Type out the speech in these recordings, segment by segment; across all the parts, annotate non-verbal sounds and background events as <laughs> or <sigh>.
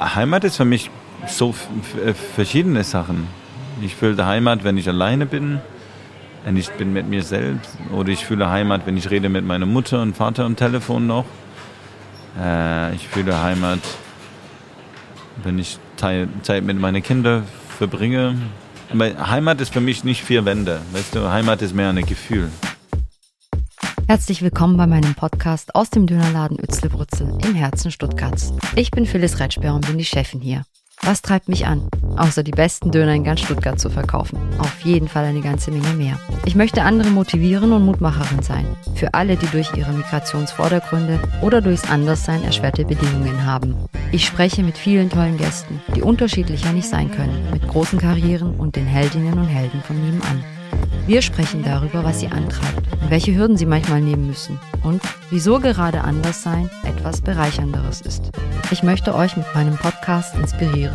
Heimat ist für mich so äh, verschiedene Sachen. Ich fühle Heimat, wenn ich alleine bin, wenn ich bin mit mir selbst. Oder ich fühle Heimat, wenn ich rede mit meiner Mutter und Vater am Telefon noch. Äh, ich fühle Heimat, wenn ich Zeit mit meinen Kindern verbringe. Aber Heimat ist für mich nicht vier Wände. Weißt du, Heimat ist mehr ein Gefühl. Herzlich willkommen bei meinem Podcast aus dem Dönerladen Utzlebrutzel im Herzen Stuttgarts. Ich bin Phyllis Retschber und bin die Chefin hier. Was treibt mich an? Außer die besten Döner in ganz Stuttgart zu verkaufen. Auf jeden Fall eine ganze Menge mehr. Ich möchte andere motivieren und Mutmacherin sein. Für alle, die durch ihre Migrationsvordergründe oder durchs Anderssein erschwerte Bedingungen haben. Ich spreche mit vielen tollen Gästen, die unterschiedlicher nicht sein können, mit großen Karrieren und den Heldinnen und Helden von nebenan. Wir sprechen darüber, was sie antreibt welche Hürden sie manchmal nehmen müssen und wieso gerade anders sein etwas Bereichernderes ist. Ich möchte euch mit meinem Podcast inspirieren,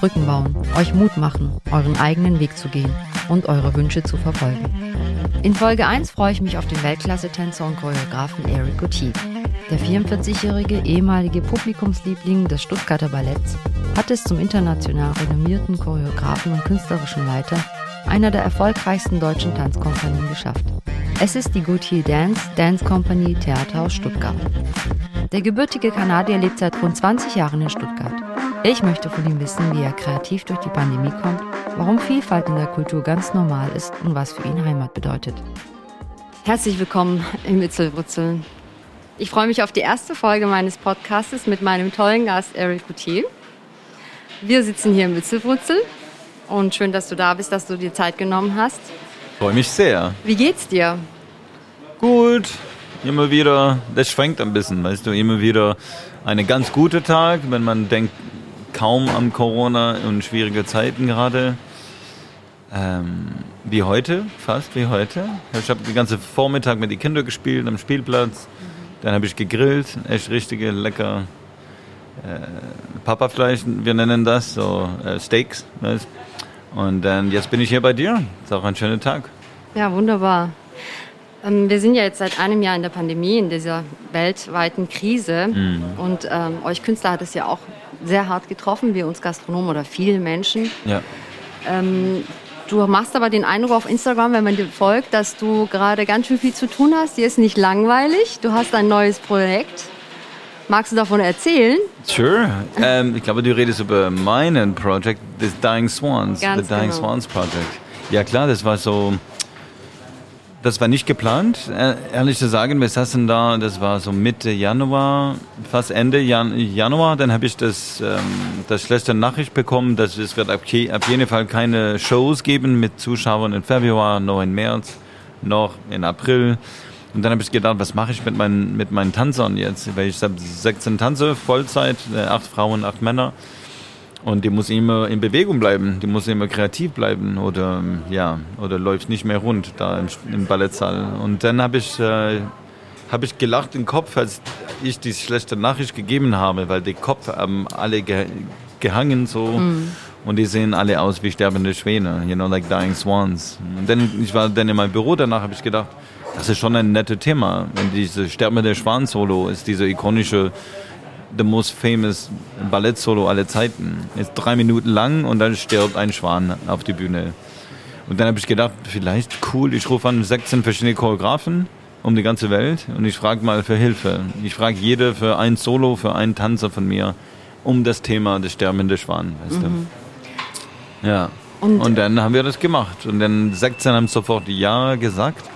Brücken bauen, euch Mut machen, euren eigenen Weg zu gehen und eure Wünsche zu verfolgen. In Folge 1 freue ich mich auf den Weltklasse-Tänzer und Choreografen Eric Gauthier. Der 44-jährige ehemalige Publikumsliebling des Stuttgarter Balletts hat es zum international renommierten Choreografen und künstlerischen Leiter einer der erfolgreichsten deutschen Tanzkompanien geschafft. Es ist die Gautier Dance Dance Company Theater aus Stuttgart. Der gebürtige Kanadier lebt seit rund 20 Jahren in Stuttgart. Ich möchte von ihm wissen, wie er kreativ durch die Pandemie kommt, warum Vielfalt in der Kultur ganz normal ist und was für ihn Heimat bedeutet. Herzlich willkommen im Mitzelwurzel. Ich freue mich auf die erste Folge meines Podcastes mit meinem tollen Gast Eric Gautier. Wir sitzen hier im Witzelwurzel und schön, dass du da bist, dass du dir Zeit genommen hast. Freue mich sehr. Wie geht's dir? Gut. Immer wieder, das schwenkt ein bisschen, weißt du, immer wieder eine ganz gute Tag, wenn man denkt kaum an Corona und schwierige Zeiten gerade. Ähm, wie heute, fast wie heute. Ich habe den ganzen Vormittag mit den Kindern gespielt am Spielplatz. Dann habe ich gegrillt, echt richtige lecker äh, Papafleisch, wir nennen das, so äh, Steaks. Weißt? Und dann, jetzt bin ich hier bei dir. Ist auch ein schöner Tag. Ja, wunderbar. Ähm, wir sind ja jetzt seit einem Jahr in der Pandemie, in dieser weltweiten Krise. Mhm. Und ähm, euch Künstler hat es ja auch sehr hart getroffen, wie uns Gastronomen oder viele Menschen. Ja. Ähm, du machst aber den Eindruck auf Instagram, wenn man dir folgt, dass du gerade ganz schön viel zu tun hast. Dir ist nicht langweilig. Du hast ein neues Projekt. Magst du davon erzählen? Sure. Ähm, ich glaube, du redest über meinen Projekt, das Dying Swans, Ganz The Dying genau. Swans Project. Ja klar, das war so, das war nicht geplant, äh, ehrlich zu sagen. Wir saßen da, das war so Mitte Januar, fast Ende Jan Januar. Dann habe ich das, ähm, das schlechte Nachricht bekommen, dass es wird auf, jeden Fall keine Shows geben mit Zuschauern im Februar, noch im März, noch in April. Und dann habe ich gedacht, was mache ich mit meinen, mit meinen Tanzern jetzt? Weil ich habe 16 Tanze, Vollzeit, äh, acht Frauen, acht Männer. Und die muss immer in Bewegung bleiben, die muss immer kreativ bleiben oder ja, oder läuft nicht mehr rund da im, im Ballettsaal. Und dann habe ich, äh, hab ich gelacht im Kopf, als ich die schlechte Nachricht gegeben habe, weil die Kopf haben alle ge gehangen so. Mhm. Und die sehen alle aus wie sterbende Schwäne, you know, like dying swans. Und dann, ich war dann in meinem Büro, danach habe ich gedacht, das ist schon ein nettes Thema. Wenn diese Sterbende Schwan-Solo ist diese ikonische, the most famous Ballett-Solo aller Zeiten. Ist drei Minuten lang und dann stirbt ein Schwan auf die Bühne. Und dann habe ich gedacht, vielleicht cool, ich rufe an 16 verschiedene Choreografen um die ganze Welt und ich frage mal für Hilfe. Ich frage jede für ein Solo, für einen Tanzer von mir um das Thema des sterbenden Schwan. Weißt mhm. du? Ja. Und, und, dann haben wir das gemacht. Und dann 16 haben sofort Ja gesagt.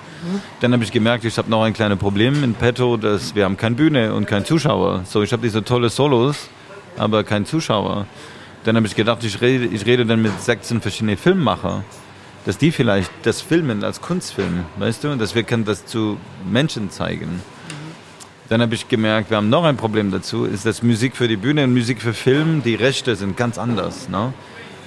Dann habe ich gemerkt, ich habe noch ein kleines Problem in petto, dass wir haben keine Bühne und keinen Zuschauer. So, ich habe diese tolle Solos, aber keinen Zuschauer. Dann habe ich gedacht, ich rede, ich rede dann mit 16 verschiedenen Filmmacher, dass die vielleicht das filmen als Kunstfilm, weißt du, dass wir können das zu Menschen zeigen. Dann habe ich gemerkt, wir haben noch ein Problem dazu, ist, dass Musik für die Bühne und Musik für Film, die Rechte sind ganz anders. Ne?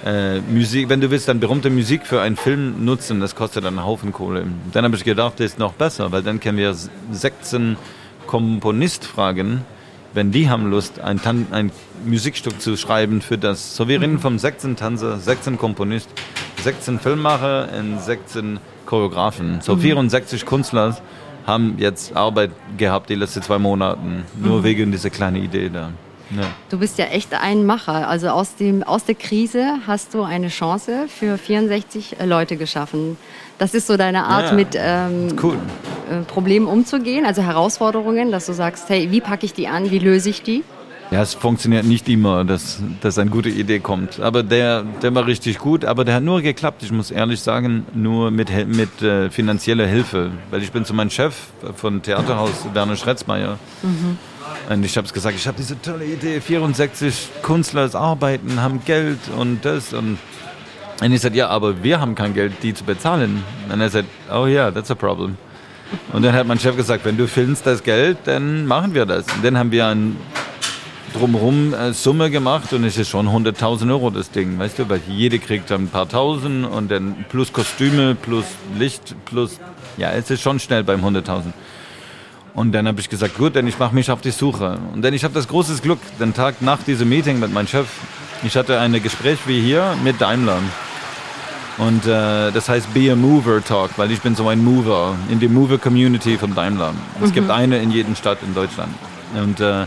Äh, Musik, wenn du willst, dann berühmte Musik für einen Film nutzen, das kostet dann einen Haufen Kohle. Dann habe ich gedacht, das ist noch besser, weil dann können wir 16 Komponist fragen, wenn die haben Lust, ein, Tan ein Musikstück zu schreiben für das. So, wir reden vom 16 Tanzer, 16 Komponist, 16 Filmmacher und 16 Choreografen. So 64 mhm. Künstler haben jetzt Arbeit gehabt die letzten zwei Monate, nur mhm. wegen dieser kleinen Idee da. Ja. Du bist ja echt ein Macher. Also aus, dem, aus der Krise hast du eine Chance für 64 Leute geschaffen. Das ist so deine Art, ja, mit ähm, cool. Äh, Problemen umzugehen, also Herausforderungen, dass du sagst, hey, wie packe ich die an, wie löse ich die? Ja, es funktioniert nicht immer, dass, dass eine gute Idee kommt. Aber der, der war richtig gut, aber der hat nur geklappt, ich muss ehrlich sagen, nur mit, mit äh, finanzieller Hilfe. Weil ich bin zu meinem Chef von Theaterhaus, Werner Schretzmeier. Mhm. Und ich habe es gesagt, ich habe diese tolle Idee, 64 Künstler arbeiten, haben Geld und das. Und, und ich sagte, ja, aber wir haben kein Geld, die zu bezahlen. Und er sagt, oh ja, yeah, that's a problem. Und dann hat mein Chef gesagt, wenn du filmst das Geld, dann machen wir das. Und dann haben wir ein drumherum äh, Summe gemacht und es ist schon 100.000 Euro das Ding, weißt du, weil jede kriegt dann ein paar Tausend und dann plus Kostüme, plus Licht, plus, ja, es ist schon schnell beim 100.000. Und dann habe ich gesagt, gut, denn ich mache mich auf die Suche. Und dann ich habe das große Glück, den Tag nach diesem Meeting mit meinem Chef, ich hatte ein Gespräch wie hier mit Daimler. Und äh, das heißt Be a Mover Talk, weil ich bin so ein Mover in die Mover Community von Daimler. Es mhm. gibt eine in jedem Stadt in Deutschland. Und äh,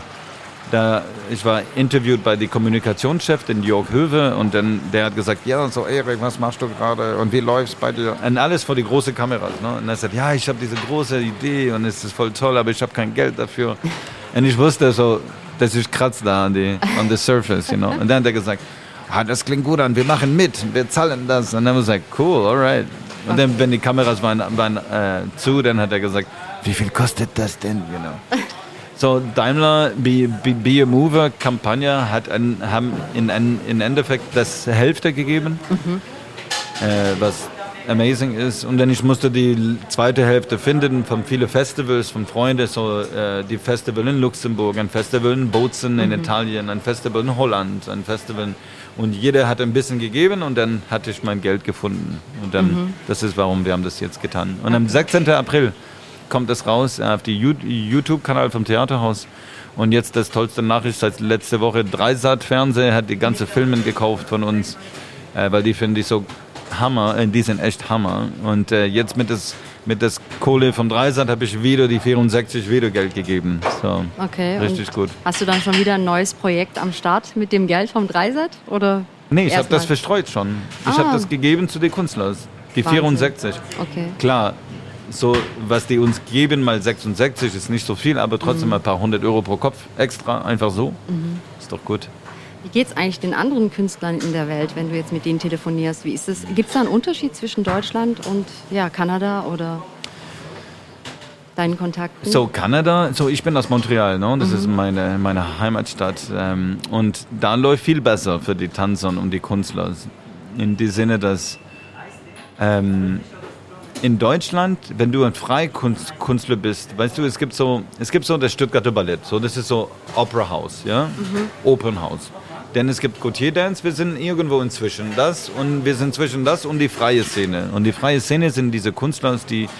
da, ich war interviewt bei dem Kommunikationschef, den Jörg Höwe, und dann, der hat gesagt, ja, so Erik, was machst du gerade und wie läuft's bei dir? Und alles vor die große Kameras. Ne? Und er sagt, ja, ich habe diese große Idee und es ist voll toll, aber ich habe kein Geld dafür. <laughs> Und ich wusste so, das ist kratz da an die, on the surface, you know. Und dann hat er gesagt, ah, das klingt gut an, wir machen mit, wir zahlen das. Und dann habe ich gesagt, cool, alright. Und dann, wenn die Kameras waren, waren äh, zu, dann hat er gesagt, wie viel kostet das denn, you know? <laughs> So, Daimler Be, Be, Be a Mover Kampagne hat ein, haben in, in, in Endeffekt das Hälfte gegeben, mhm. äh, was amazing ist. Und dann ich musste die zweite Hälfte finden von vielen Festivals, von Freunden, so äh, die Festival in Luxemburg, ein Festival in Bozen in mhm. Italien, ein Festival in Holland, ein Festival und jeder hat ein bisschen gegeben und dann hatte ich mein Geld gefunden. Und dann, mhm. das ist warum wir haben das jetzt getan. Und am 16. April kommt es raus auf die YouTube-Kanal vom Theaterhaus. Und jetzt das tollste Nachricht seit letzte Woche, Dreisat Fernseher hat die ganze Filme gekauft von uns, äh, weil die finde ich so Hammer, äh, die sind echt Hammer. Und äh, jetzt mit das mit das Kohle vom Dreisat habe ich wieder die 64 wieder Geld gegeben. So, okay. Richtig gut. Hast du dann schon wieder ein neues Projekt am Start mit dem Geld vom Dreisat oder? Nee, ich habe das verstreut schon. Ich ah. habe das gegeben zu den Künstlern. Die Wahnsinn. 64. Okay. Klar, so, was die uns geben, mal 66 ist nicht so viel, aber trotzdem mhm. ein paar hundert Euro pro Kopf extra, einfach so. Mhm. Ist doch gut. Wie geht es eigentlich den anderen Künstlern in der Welt, wenn du jetzt mit denen telefonierst? Wie ist es? Gibt es da einen Unterschied zwischen Deutschland und ja, Kanada oder deinen Kontakten? So, Kanada, so ich bin aus Montreal, ne? das mhm. ist meine, meine Heimatstadt. Ähm, und da läuft viel besser für die Tanzer und die Künstler. In dem Sinne, dass ähm, in Deutschland, wenn du ein Freikünstler bist, weißt du, es gibt so, es gibt so das Stuttgarter Ballett, so das ist so Opera House, ja, mhm. Open House. Denn es gibt Gautier Dance, wir sind irgendwo inzwischen das und wir sind zwischen das und die freie Szene. Und die freie Szene sind diese Künstler, die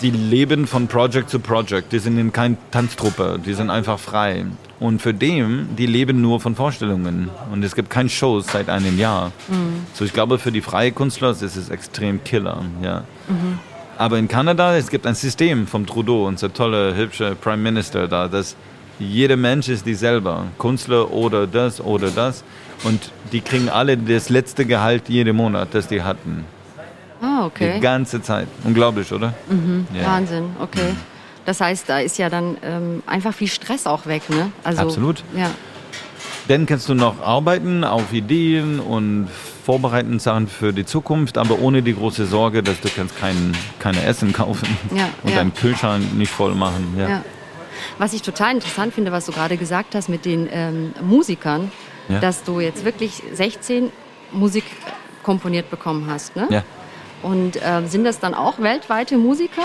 die leben von Project zu Project. Die sind in kein Tanztruppe, die sind einfach frei. Und für dem, die leben nur von Vorstellungen. Und es gibt keine Shows seit einem Jahr. Mhm. So ich glaube, für die freie Künstler ist es extrem Killer. Ja. Mhm. Aber in Kanada, es gibt ein System vom Trudeau, unser toller, hübscher Prime Minister da, dass jeder Mensch ist dieselbe. Künstler oder das oder das. Und die kriegen alle das letzte Gehalt jeden Monat, das die hatten. Ah, okay. Die ganze Zeit. Unglaublich, oder? Mhm. Ja. Wahnsinn, okay. Das heißt, da ist ja dann ähm, einfach viel Stress auch weg, ne? Also, Absolut. Ja. Dann kannst du noch arbeiten auf Ideen und vorbereiten Sachen für die Zukunft, aber ohne die große Sorge, dass du kannst kein, keine Essen kaufen <laughs> ja, und ja. deinen Kühlschrank nicht voll machen. Ja. ja. Was ich total interessant finde, was du gerade gesagt hast mit den ähm, Musikern, dass du jetzt wirklich 16 Musik komponiert bekommen hast. Ne? Ja. Und ähm, sind das dann auch weltweite Musiker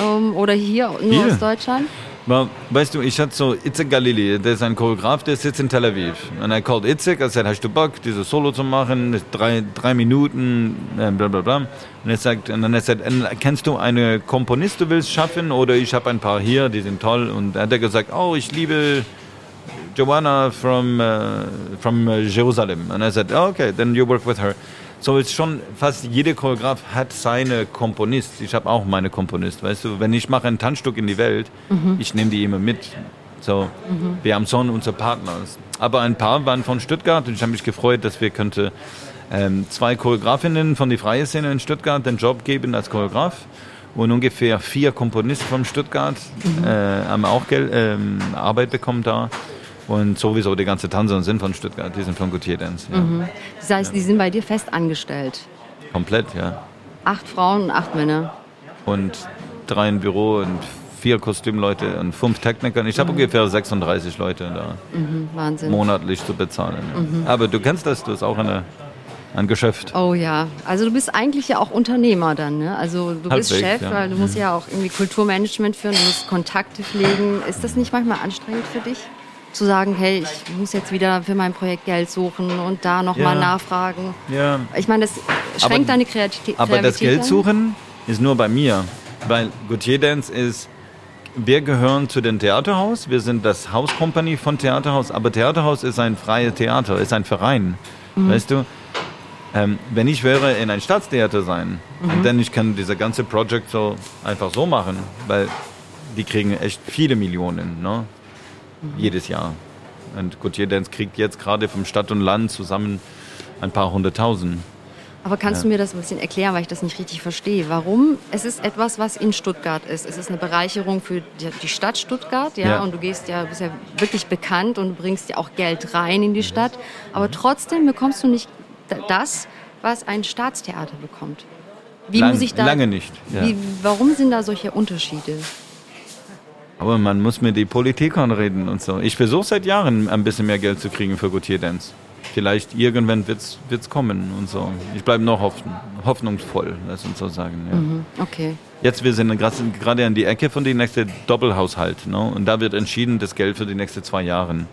ähm, oder hier nur hier. aus Deutschland? Well, weißt du, ich hatte so Itzek Galili, der ist ein Choreograf, der sitzt in Tel Aviv. Und er called Itzek, er sagt, hast du Bock, dieses Solo zu machen, drei, drei Minuten, äh, bla bla bla. Und er sagt, und dann er sagt, kennst du eine Komponist, du willst schaffen? Oder ich habe ein paar hier, die sind toll. Und er hat gesagt, oh, ich liebe Joanna from, uh, from Jerusalem. Und er sagt, oh, okay, then you work with her. So ist schon fast jeder Choreograf hat seine Komponist. Ich habe auch meine Komponist, weißt du. Wenn ich mache ein Tanzstück in die Welt, mhm. ich nehme die immer mit. So, mhm. wir haben schon unsere Partner. Aber ein paar waren von Stuttgart und ich habe mich gefreut, dass wir könnte ähm, zwei Choreografinnen von der Freie Szene in Stuttgart den Job geben als Choreograf und ungefähr vier Komponisten von Stuttgart mhm. äh, haben auch Geld, äh, Arbeit bekommen da. Und sowieso die ganze Tanzer sind von Stuttgart, die sind von Gautier Dance. Ja. Mhm. Das heißt, die sind bei dir fest angestellt? Komplett, ja. Acht Frauen und acht Männer? Und drei im Büro und vier Kostümleute und fünf Techniker. Ich habe mhm. ungefähr 36 Leute da mhm, Wahnsinn. monatlich zu bezahlen. Mhm. Aber du kennst das, du hast auch eine ein Geschäft. Oh ja, also du bist eigentlich ja auch Unternehmer dann, ne? Also du Halbwegs, bist Chef, ja. weil du musst mhm. ja auch irgendwie Kulturmanagement führen, du musst Kontakte pflegen. Ist das nicht manchmal anstrengend für dich? Zu sagen, hey, ich muss jetzt wieder für mein Projekt Geld suchen und da nochmal ja. nachfragen. Ja. Ich meine, das schränkt aber, deine Kreativität. Aber das Geld suchen ist nur bei mir. Weil Gautier Dance ist wir gehören zu dem Theaterhaus. Wir sind das Hauscompany von Theaterhaus. Aber Theaterhaus ist ein freies Theater, ist ein Verein. Mhm. Weißt du? Ähm, wenn ich wäre in ein Staatstheater sein, mhm. dann ich kann diese ganze Projekt so einfach so machen, weil die kriegen echt viele Millionen, ne? Mhm. Jedes Jahr. Und Gautier Dance kriegt jetzt gerade vom Stadt und Land zusammen ein paar hunderttausend. Aber kannst ja. du mir das ein bisschen erklären, weil ich das nicht richtig verstehe? Warum? Es ist etwas, was in Stuttgart ist. Es ist eine Bereicherung für die Stadt Stuttgart, ja. ja. Und du gehst ja, bist ja wirklich bekannt und bringst ja auch Geld rein in die Stadt. Aber mhm. trotzdem bekommst du nicht das, was ein Staatstheater bekommt. Wie Lang, muss ich da? Lange nicht. Ja. Wie, warum sind da solche Unterschiede? Aber man muss mit den Politikern reden und so. Ich versuche seit Jahren ein bisschen mehr Geld zu kriegen für Gautier Dance vielleicht irgendwann wird es kommen und so. Ich bleibe noch hoffen, hoffnungsvoll, lass uns so sagen. Ja. Mhm, okay. Jetzt, wir sind gerade an die Ecke von dem nächsten Doppelhaushalt. Ne? Und da wird entschieden, das Geld für die nächsten zwei Jahre.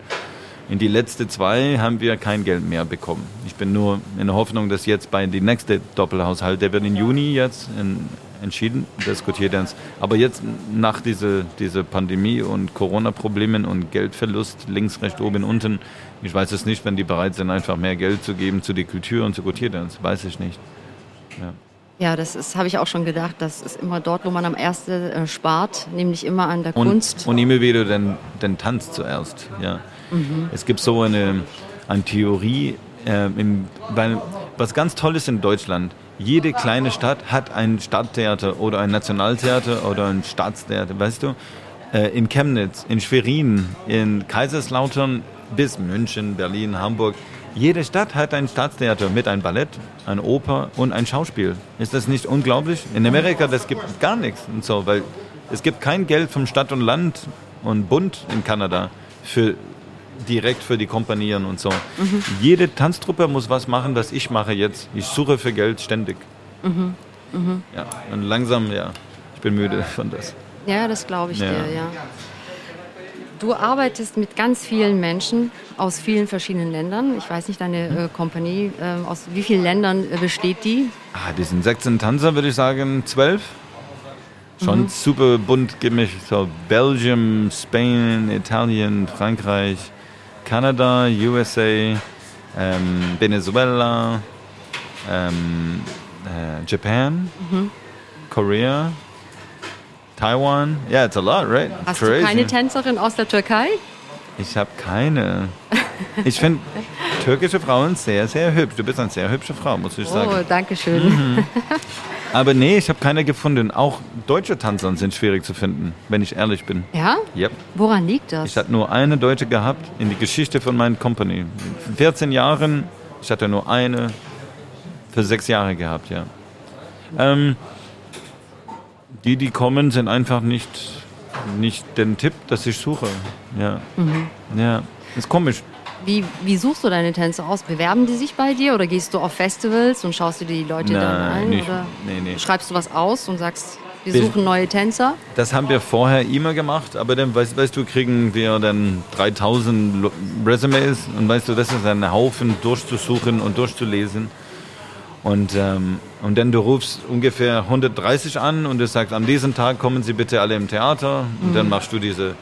In die letzten zwei haben wir kein Geld mehr bekommen. Ich bin nur in der Hoffnung, dass jetzt bei dem nächsten Doppelhaushalt, der wird im Juni jetzt in, entschieden, diskutiert uns. Aber jetzt nach dieser diese Pandemie und Corona-Problemen und Geldverlust links, rechts, oben, unten, ich weiß es nicht, wenn die bereit sind, einfach mehr Geld zu geben zu der Kultur und zu Gutiertanz, weiß ich nicht. Ja. Ja, das habe ich auch schon gedacht. Das ist immer dort, wo man am ersten äh, spart, nämlich immer an der und, Kunst. Und immer wieder den, den Tanz zuerst. Ja. Mhm. Es gibt so eine, eine Theorie, äh, im, weil, was ganz toll ist in Deutschland. Jede kleine Stadt hat ein Stadttheater oder ein Nationaltheater oder ein Staatstheater, weißt du? Äh, in Chemnitz, in Schwerin, in Kaiserslautern bis München, Berlin, Hamburg. Jede Stadt hat ein Staatstheater mit einem Ballett, einer Oper und ein Schauspiel. Ist das nicht unglaublich? In Amerika, das gibt gar nichts und so, weil es gibt kein Geld vom Stadt und Land und Bund in Kanada für direkt für die Kompanien und so. Mhm. Jede Tanztruppe muss was machen, was ich mache jetzt. Ich suche für Geld ständig. Mhm. Mhm. Ja, und langsam, ja, ich bin müde von das. Ja, das glaube ich ja. dir, ja. Du arbeitest mit ganz vielen Menschen aus vielen verschiedenen Ländern. Ich weiß nicht, deine äh, Kompanie, äh, aus wie vielen Ländern äh, besteht die? Ah, die sind 16 Tanzer, würde ich sagen, 12. Schon mhm. super bunt gemischt. So Belgium, Spain, Italien, Frankreich, Kanada, USA, ähm, Venezuela, ähm, äh, Japan, mhm. Korea, Taiwan. Yeah, it's a lot, right? Hast Crazy. du keine Tänzerin aus der Türkei? Ich habe keine. Ich finde türkische Frauen sehr, sehr hübsch. Du bist eine sehr hübsche Frau, muss ich sagen. Oh, danke schön. Mhm. <laughs> Aber nee, ich habe keine gefunden. Auch deutsche Tanzer sind schwierig zu finden, wenn ich ehrlich bin. Ja? Yep. Woran liegt das? Ich hatte nur eine Deutsche gehabt in die Geschichte von meiner Company. In 14 Jahren, ich hatte nur eine für sechs Jahre gehabt, ja. Ähm, die, die kommen, sind einfach nicht, nicht den Tipp, dass ich suche. Ja. Mhm. Ja. Ist komisch. Wie, wie suchst du deine Tänzer aus? Bewerben die sich bei dir oder gehst du auf Festivals und schaust dir die Leute Nein, dann ein? Nicht, oder nee, nee. schreibst du was aus und sagst, wir suchen neue Tänzer? Das haben wir vorher immer gemacht, aber dann, weißt, weißt du, kriegen wir dann 3000 Resumes und weißt du, das ist ein Haufen durchzusuchen und durchzulesen. Und, ähm, und dann du rufst ungefähr 130 an und du sagst, an diesem Tag kommen Sie bitte alle im Theater. Und mhm. dann machst du diese.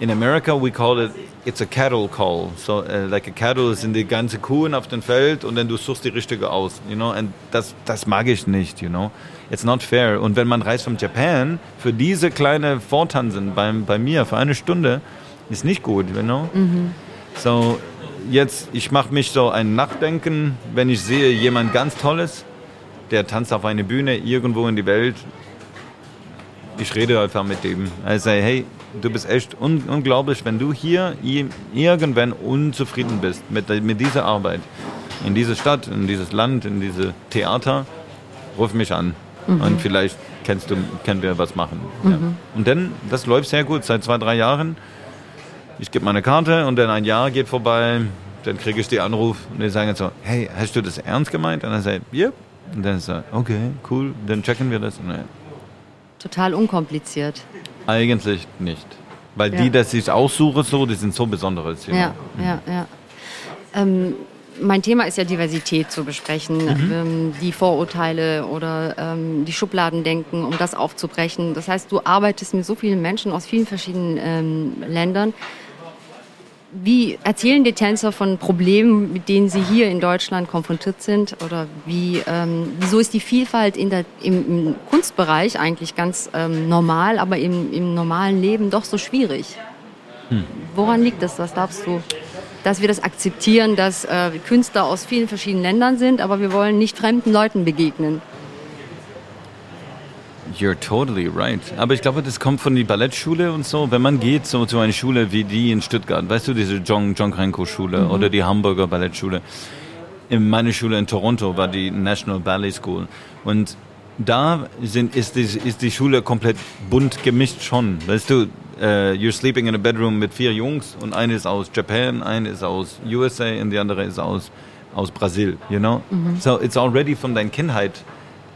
In America we call it it's a cattle call. So uh, like a cattle sind die ganze Kuhen auf dem Feld und dann du suchst die richtige aus. You know, und das das mag ich nicht. You know, it's not fair. Und wenn man reist von Japan für diese kleine Vortanzen bei, bei mir für eine Stunde ist nicht gut, you know? Mhm. So, jetzt, ich mache mich so ein Nachdenken, wenn ich sehe, jemand ganz Tolles, der tanzt auf eine Bühne irgendwo in die Welt. Ich rede einfach mit dem. Sage, hey, du bist echt un unglaublich, wenn du hier irgendwann unzufrieden bist mit, mit dieser Arbeit. In diese Stadt, in dieses Land, in diese Theater, ruf mich an. Mhm. Und vielleicht kennst du, können wir was machen. Mhm. Ja. Und dann, das läuft sehr gut, seit zwei, drei Jahren. Ich gebe meine Karte und dann ein Jahr geht vorbei, dann kriege ich den Anruf und die sagen so, hey, hast du das ernst gemeint? Und dann sagt, ja. Yep. Und dann sagt, okay, cool, dann checken wir das. Total unkompliziert. Eigentlich nicht. Weil ja. die, das ich aussuche, so, die sind so besonderes. Ja, ja, ja. Ähm, mein Thema ist ja Diversität zu besprechen, mhm. ähm, die Vorurteile oder ähm, die Schubladendenken, um das aufzubrechen. Das heißt, du arbeitest mit so vielen Menschen aus vielen verschiedenen ähm, Ländern. Wie erzählen die Tänzer von Problemen, mit denen sie hier in Deutschland konfrontiert sind? Oder wie, ähm, wieso ist die Vielfalt in der, im, im Kunstbereich eigentlich ganz ähm, normal, aber im, im normalen Leben doch so schwierig? Hm. Woran liegt das? Was darfst du? Dass wir das akzeptieren, dass äh, Künstler aus vielen verschiedenen Ländern sind, aber wir wollen nicht fremden Leuten begegnen. You're totally right. Aber ich glaube, das kommt von der Ballettschule und so. Wenn man geht so zu einer Schule wie die in Stuttgart, weißt du, diese John, John Krenko Schule mhm. oder die Hamburger Ballettschule. In meiner Schule in Toronto war die National Ballet School. Und da sind, ist, die, ist die Schule komplett bunt gemischt schon. Weißt du, uh, you're sleeping in a bedroom mit vier Jungs und eine ist aus Japan, eine ist aus USA und die andere ist aus, aus Brasil, you know? Mhm. So it's already von deiner Kindheit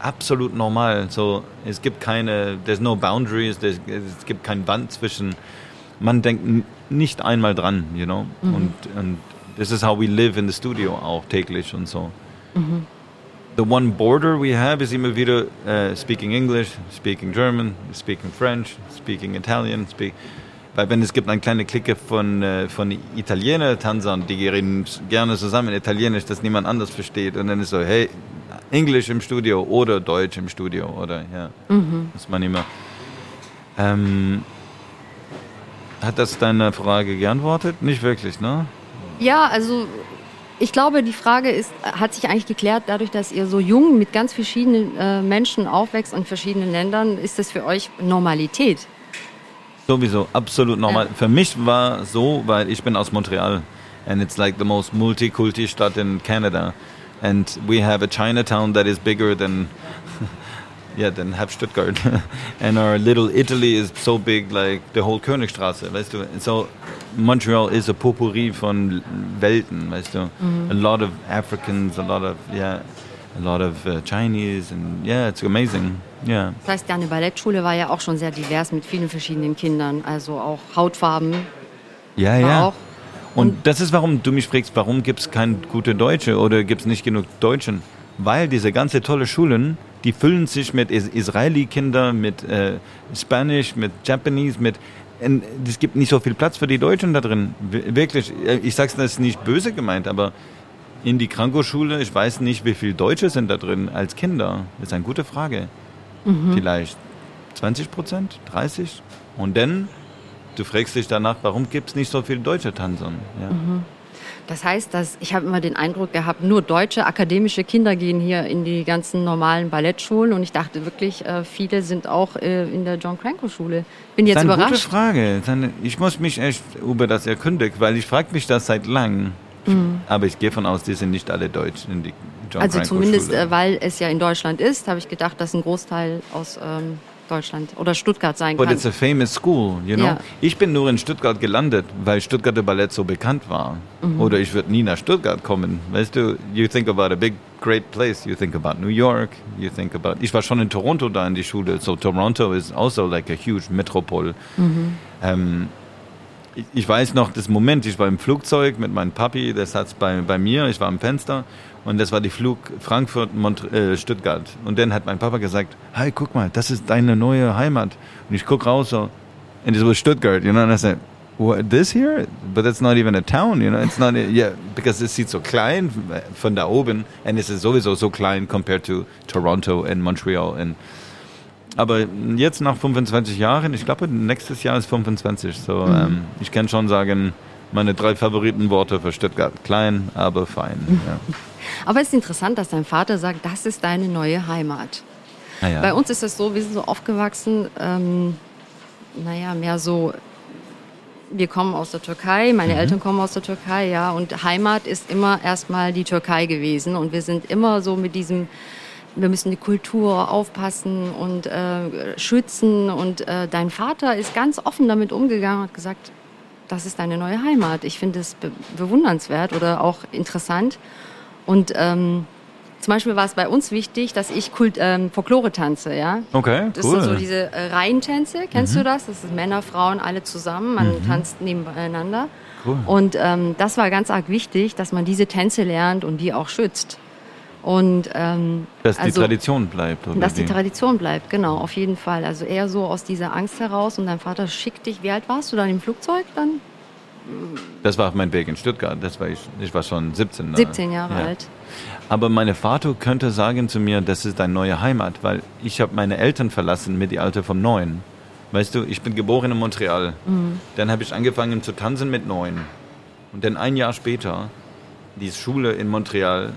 absolut normal. So, es gibt keine, there's no boundaries, there's, es gibt kein Band zwischen, man denkt nicht einmal dran, you know. Mhm. Und, und this is how we live in the studio auch täglich und so. Mhm. The one border we have is immer wieder uh, speaking English, speaking German, speaking French, speaking Italian, speak weil wenn es gibt eine kleine Clique von, äh, von Italiener, Tanzern, die reden gerne zusammen in Italienisch, das niemand anders versteht. Und dann ist so, hey, Englisch im Studio oder Deutsch im Studio oder ja, mhm. muss man immer. Ähm, hat das deine Frage geantwortet? Nicht wirklich, ne? Ja, also ich glaube, die Frage ist, hat sich eigentlich geklärt, dadurch, dass ihr so jung mit ganz verschiedenen äh, Menschen aufwächst in verschiedenen Ländern, ist das für euch Normalität? Sowieso, absolut normal. Ja. Für mich war so, weil ich bin aus Montreal and it's like the most multikulti Stadt in Canada and we have a Chinatown that is bigger than <laughs> yeah than halb Stuttgart, <laughs> and our little Italy is so big like the whole Königstraße, weißt du. And so Montreal is a potpourri von Welten, weißt du. Mm. A lot of Africans, a lot of yeah. A lot of uh, Chinese and yeah, it's amazing. Yeah. Das heißt, deine Ballettschule war ja auch schon sehr divers mit vielen verschiedenen Kindern, also auch Hautfarben. Ja, ja. Auch und das ist, warum du mich fragst, warum gibt es keine gute Deutsche oder gibt es nicht genug Deutschen? Weil diese ganze tolle Schulen, die füllen sich mit Israeli-Kindern, mit äh, Spanisch, mit Japanese, mit es gibt nicht so viel Platz für die Deutschen da drin. Wirklich, äh, ich sag's das ist nicht böse gemeint, aber in die Krankoschule, ich weiß nicht, wie viele Deutsche sind da drin als Kinder. Das ist eine gute Frage. Mhm. Vielleicht 20 Prozent, 30? Und dann du fragst dich danach, warum gibt es nicht so viele deutsche Tanzer? Ja. Mhm. Das heißt, dass ich habe immer den Eindruck gehabt, nur deutsche akademische Kinder gehen hier in die ganzen normalen Ballettschulen und ich dachte wirklich, äh, viele sind auch äh, in der John Cranko Schule. Bin jetzt das ist eine überrascht. Gute Frage. Ich muss mich echt über das erkündigen, weil ich frage mich das seit langem. Mhm. Aber ich gehe von aus, die sind nicht alle deutsch in die John Also Cranko zumindest, Schule. Äh, weil es ja in Deutschland ist, habe ich gedacht, dass ein Großteil aus ähm, Deutschland oder Stuttgart sein But kann. it's a famous school, you know. Ja. Ich bin nur in Stuttgart gelandet, weil Stuttgarter Ballett so bekannt war. Mhm. Oder ich würde nie nach Stuttgart kommen. Weißt du, you think about a big, great place. You think about New York. You think about. Ich war schon in Toronto da in die Schule. So Toronto is also like a huge metropole. Mhm. Ähm, ich weiß noch das Moment, ich war im Flugzeug mit meinem Papi, der saß bei, bei mir, ich war am Fenster und das war die Flug Frankfurt-Stuttgart. Äh, und dann hat mein Papa gesagt, hey, guck mal, das ist deine neue Heimat. Und ich guck raus so, and it was Stuttgart, you know, and I said, what, this here? But that's not even a town, you know, it's not, <laughs> yeah, because es sieht so klein von da oben, and es ist sowieso so klein compared to Toronto and Montreal and aber jetzt nach 25 Jahren, ich glaube, nächstes Jahr ist 25. So, mhm. ähm, ich kann schon sagen, meine drei Favoritenworte für Stuttgart. Klein, aber fein. Ja. <laughs> Aber es ist interessant, dass dein Vater sagt, das ist deine neue Heimat. Ah ja. Bei uns ist es so, wir sind so aufgewachsen, ähm, naja, mehr so, wir kommen aus der Türkei, meine mhm. Eltern kommen aus der Türkei, ja, und Heimat ist immer erstmal die Türkei gewesen und wir sind immer so mit diesem, wir müssen die Kultur aufpassen und äh, schützen und äh, dein Vater ist ganz offen damit umgegangen und gesagt, das ist deine neue Heimat. Ich finde es be bewundernswert oder auch interessant. Und ähm, zum Beispiel war es bei uns wichtig, dass ich Kult, ähm, Folklore tanze, ja. Okay, Das sind so diese äh, Reihentänze, kennst mhm. du das? Das sind Männer, Frauen, alle zusammen, man mhm. tanzt nebeneinander. Cool. Und ähm, das war ganz arg wichtig, dass man diese Tänze lernt und die auch schützt. Und, ähm, dass also, die Tradition bleibt. Oder dass wie? die Tradition bleibt, genau, auf jeden Fall. Also eher so aus dieser Angst heraus und dein Vater schickt dich. Wie alt warst du dann im Flugzeug dann? Das war auf mein Weg in Stuttgart. Das war ich, ich war schon 17. 17 Jahre ja. alt. Aber meine Vater könnte sagen zu mir, das ist deine neue Heimat, weil ich habe meine Eltern verlassen mit dem Alter von neun. Weißt du, ich bin geboren in Montreal. Mhm. Dann habe ich angefangen zu tanzen mit neun. Und dann ein Jahr später, die Schule in Montreal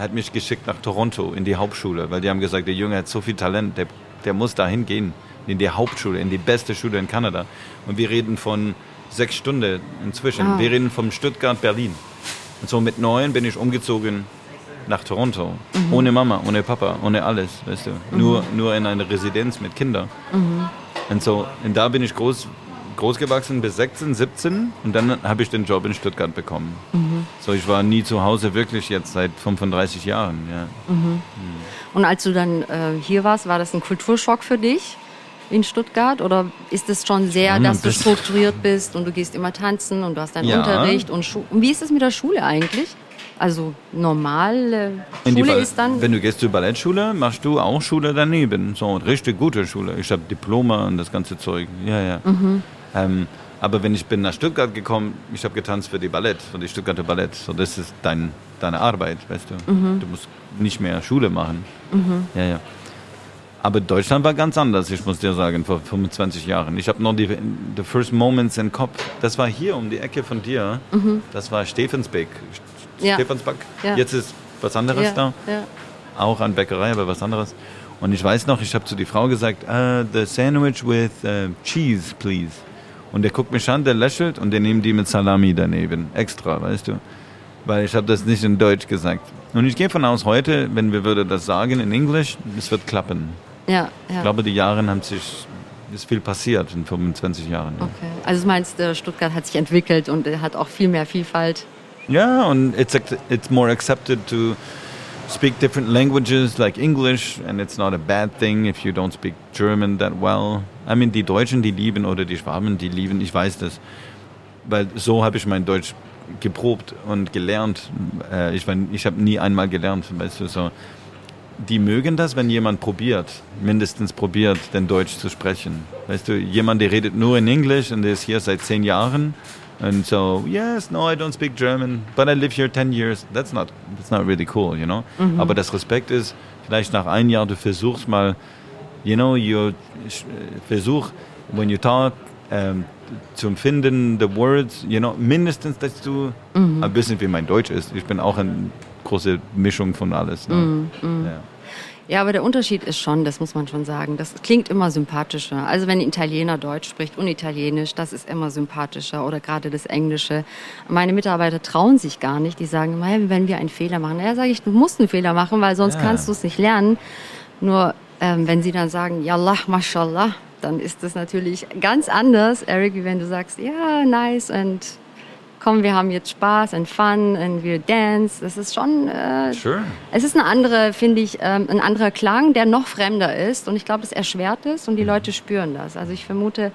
hat mich geschickt nach Toronto in die Hauptschule, weil die haben gesagt, der Junge hat so viel Talent, der, der muss da hingehen, in die Hauptschule, in die beste Schule in Kanada. Und wir reden von sechs Stunden inzwischen. Ah. Wir reden vom Stuttgart, Berlin. Und so mit neun bin ich umgezogen nach Toronto. Mhm. Ohne Mama, ohne Papa, ohne alles, weißt du. Mhm. Nur, nur in einer Residenz mit Kindern. Mhm. Und so, und da bin ich groß, groß gewachsen bis 16, 17 und dann habe ich den Job in Stuttgart bekommen. Mhm. So, ich war nie zu Hause wirklich jetzt seit 35 Jahren. Ja. Mhm. Mhm. Und als du dann äh, hier warst, war das ein Kulturschock für dich? in Stuttgart? Oder ist es schon sehr, dass du strukturiert bist und du gehst immer tanzen und du hast deinen ja. Unterricht und, und wie ist es mit der Schule eigentlich? Also normale Schule ist dann. Wenn du gehst zur Ballettschule, machst du auch Schule daneben. So richtig gute Schule. Ich habe Diplome und das ganze Zeug. Ja, ja. Mhm. Ähm, aber wenn ich bin nach Stuttgart gekommen, ich habe getanzt für die Ballett, für die Stuttgarter Ballett. So, das ist dein, deine Arbeit, weißt du. Mhm. Du musst nicht mehr Schule machen. Mhm. Ja, ja. Aber Deutschland war ganz anders, ich muss dir sagen, vor 25 Jahren. Ich habe noch die the first moments im Kopf. Das war hier um die Ecke von dir. Mhm. Das war Stephansbeck. Ja. Stephansback. Ja. Jetzt ist was anderes ja. da. Ja. Auch an Bäckerei, aber was anderes. Und ich weiß noch, ich habe zu die Frau gesagt, uh, the sandwich with uh, cheese, please. Und der guckt mich an, der lächelt und der nimmt die mit Salami daneben. Extra, weißt du. Weil ich habe das nicht in Deutsch gesagt. Und ich gehe von aus, heute, wenn wir würde das sagen in Englisch, es wird klappen. Ja, ja. Ich glaube, die Jahre haben sich ist viel passiert in 25 Jahren. Ja. Okay. Also meinst du, Stuttgart hat sich entwickelt und hat auch viel mehr Vielfalt? Ja, und it's, it's more accepted to speak different languages like English and it's not a bad thing if you don't speak German that well. I mean, die Deutschen, die lieben oder die Schwaben, die lieben, ich weiß das. Weil so habe ich mein Deutsch geprobt und gelernt. Äh, ich, ich habe nie einmal gelernt, weißt du, so die mögen das, wenn jemand probiert, mindestens probiert, den Deutsch zu sprechen. Weißt du, jemand, der redet nur in Englisch und der ist hier seit zehn Jahren und so, yes, no, I don't speak German, but I live here ten years. That's not, that's not really cool, you know. Mhm. Aber das Respekt ist, vielleicht nach einem Jahr, du versuchst mal, you know, you versuch, when you talk, um, zu finden, the words, you know, mindestens, dass du mhm. ein bisschen wie mein Deutsch ist. Ich bin auch eine große Mischung von alles. Ne? Mhm. mhm. Ja. Ja, aber der Unterschied ist schon, das muss man schon sagen, das klingt immer sympathischer. Also wenn ein Italiener Deutsch spricht und Italienisch, das ist immer sympathischer oder gerade das Englische. Meine Mitarbeiter trauen sich gar nicht, die sagen, naja, wenn wir einen Fehler machen, naja, sage ich, du musst einen Fehler machen, weil sonst ja. kannst du es nicht lernen. Nur ähm, wenn sie dann sagen, Yallah, mashallah, dann ist das natürlich ganz anders, Eric, wie wenn du sagst, ja, nice und komm, wir haben jetzt Spaß und Fun und wir dance. Das ist schon. Äh, sure. Es ist eine andere, finde ich, ähm, ein anderer Klang, der noch fremder ist. Und ich glaube, es erschwert es und die mhm. Leute spüren das. Also ich vermute,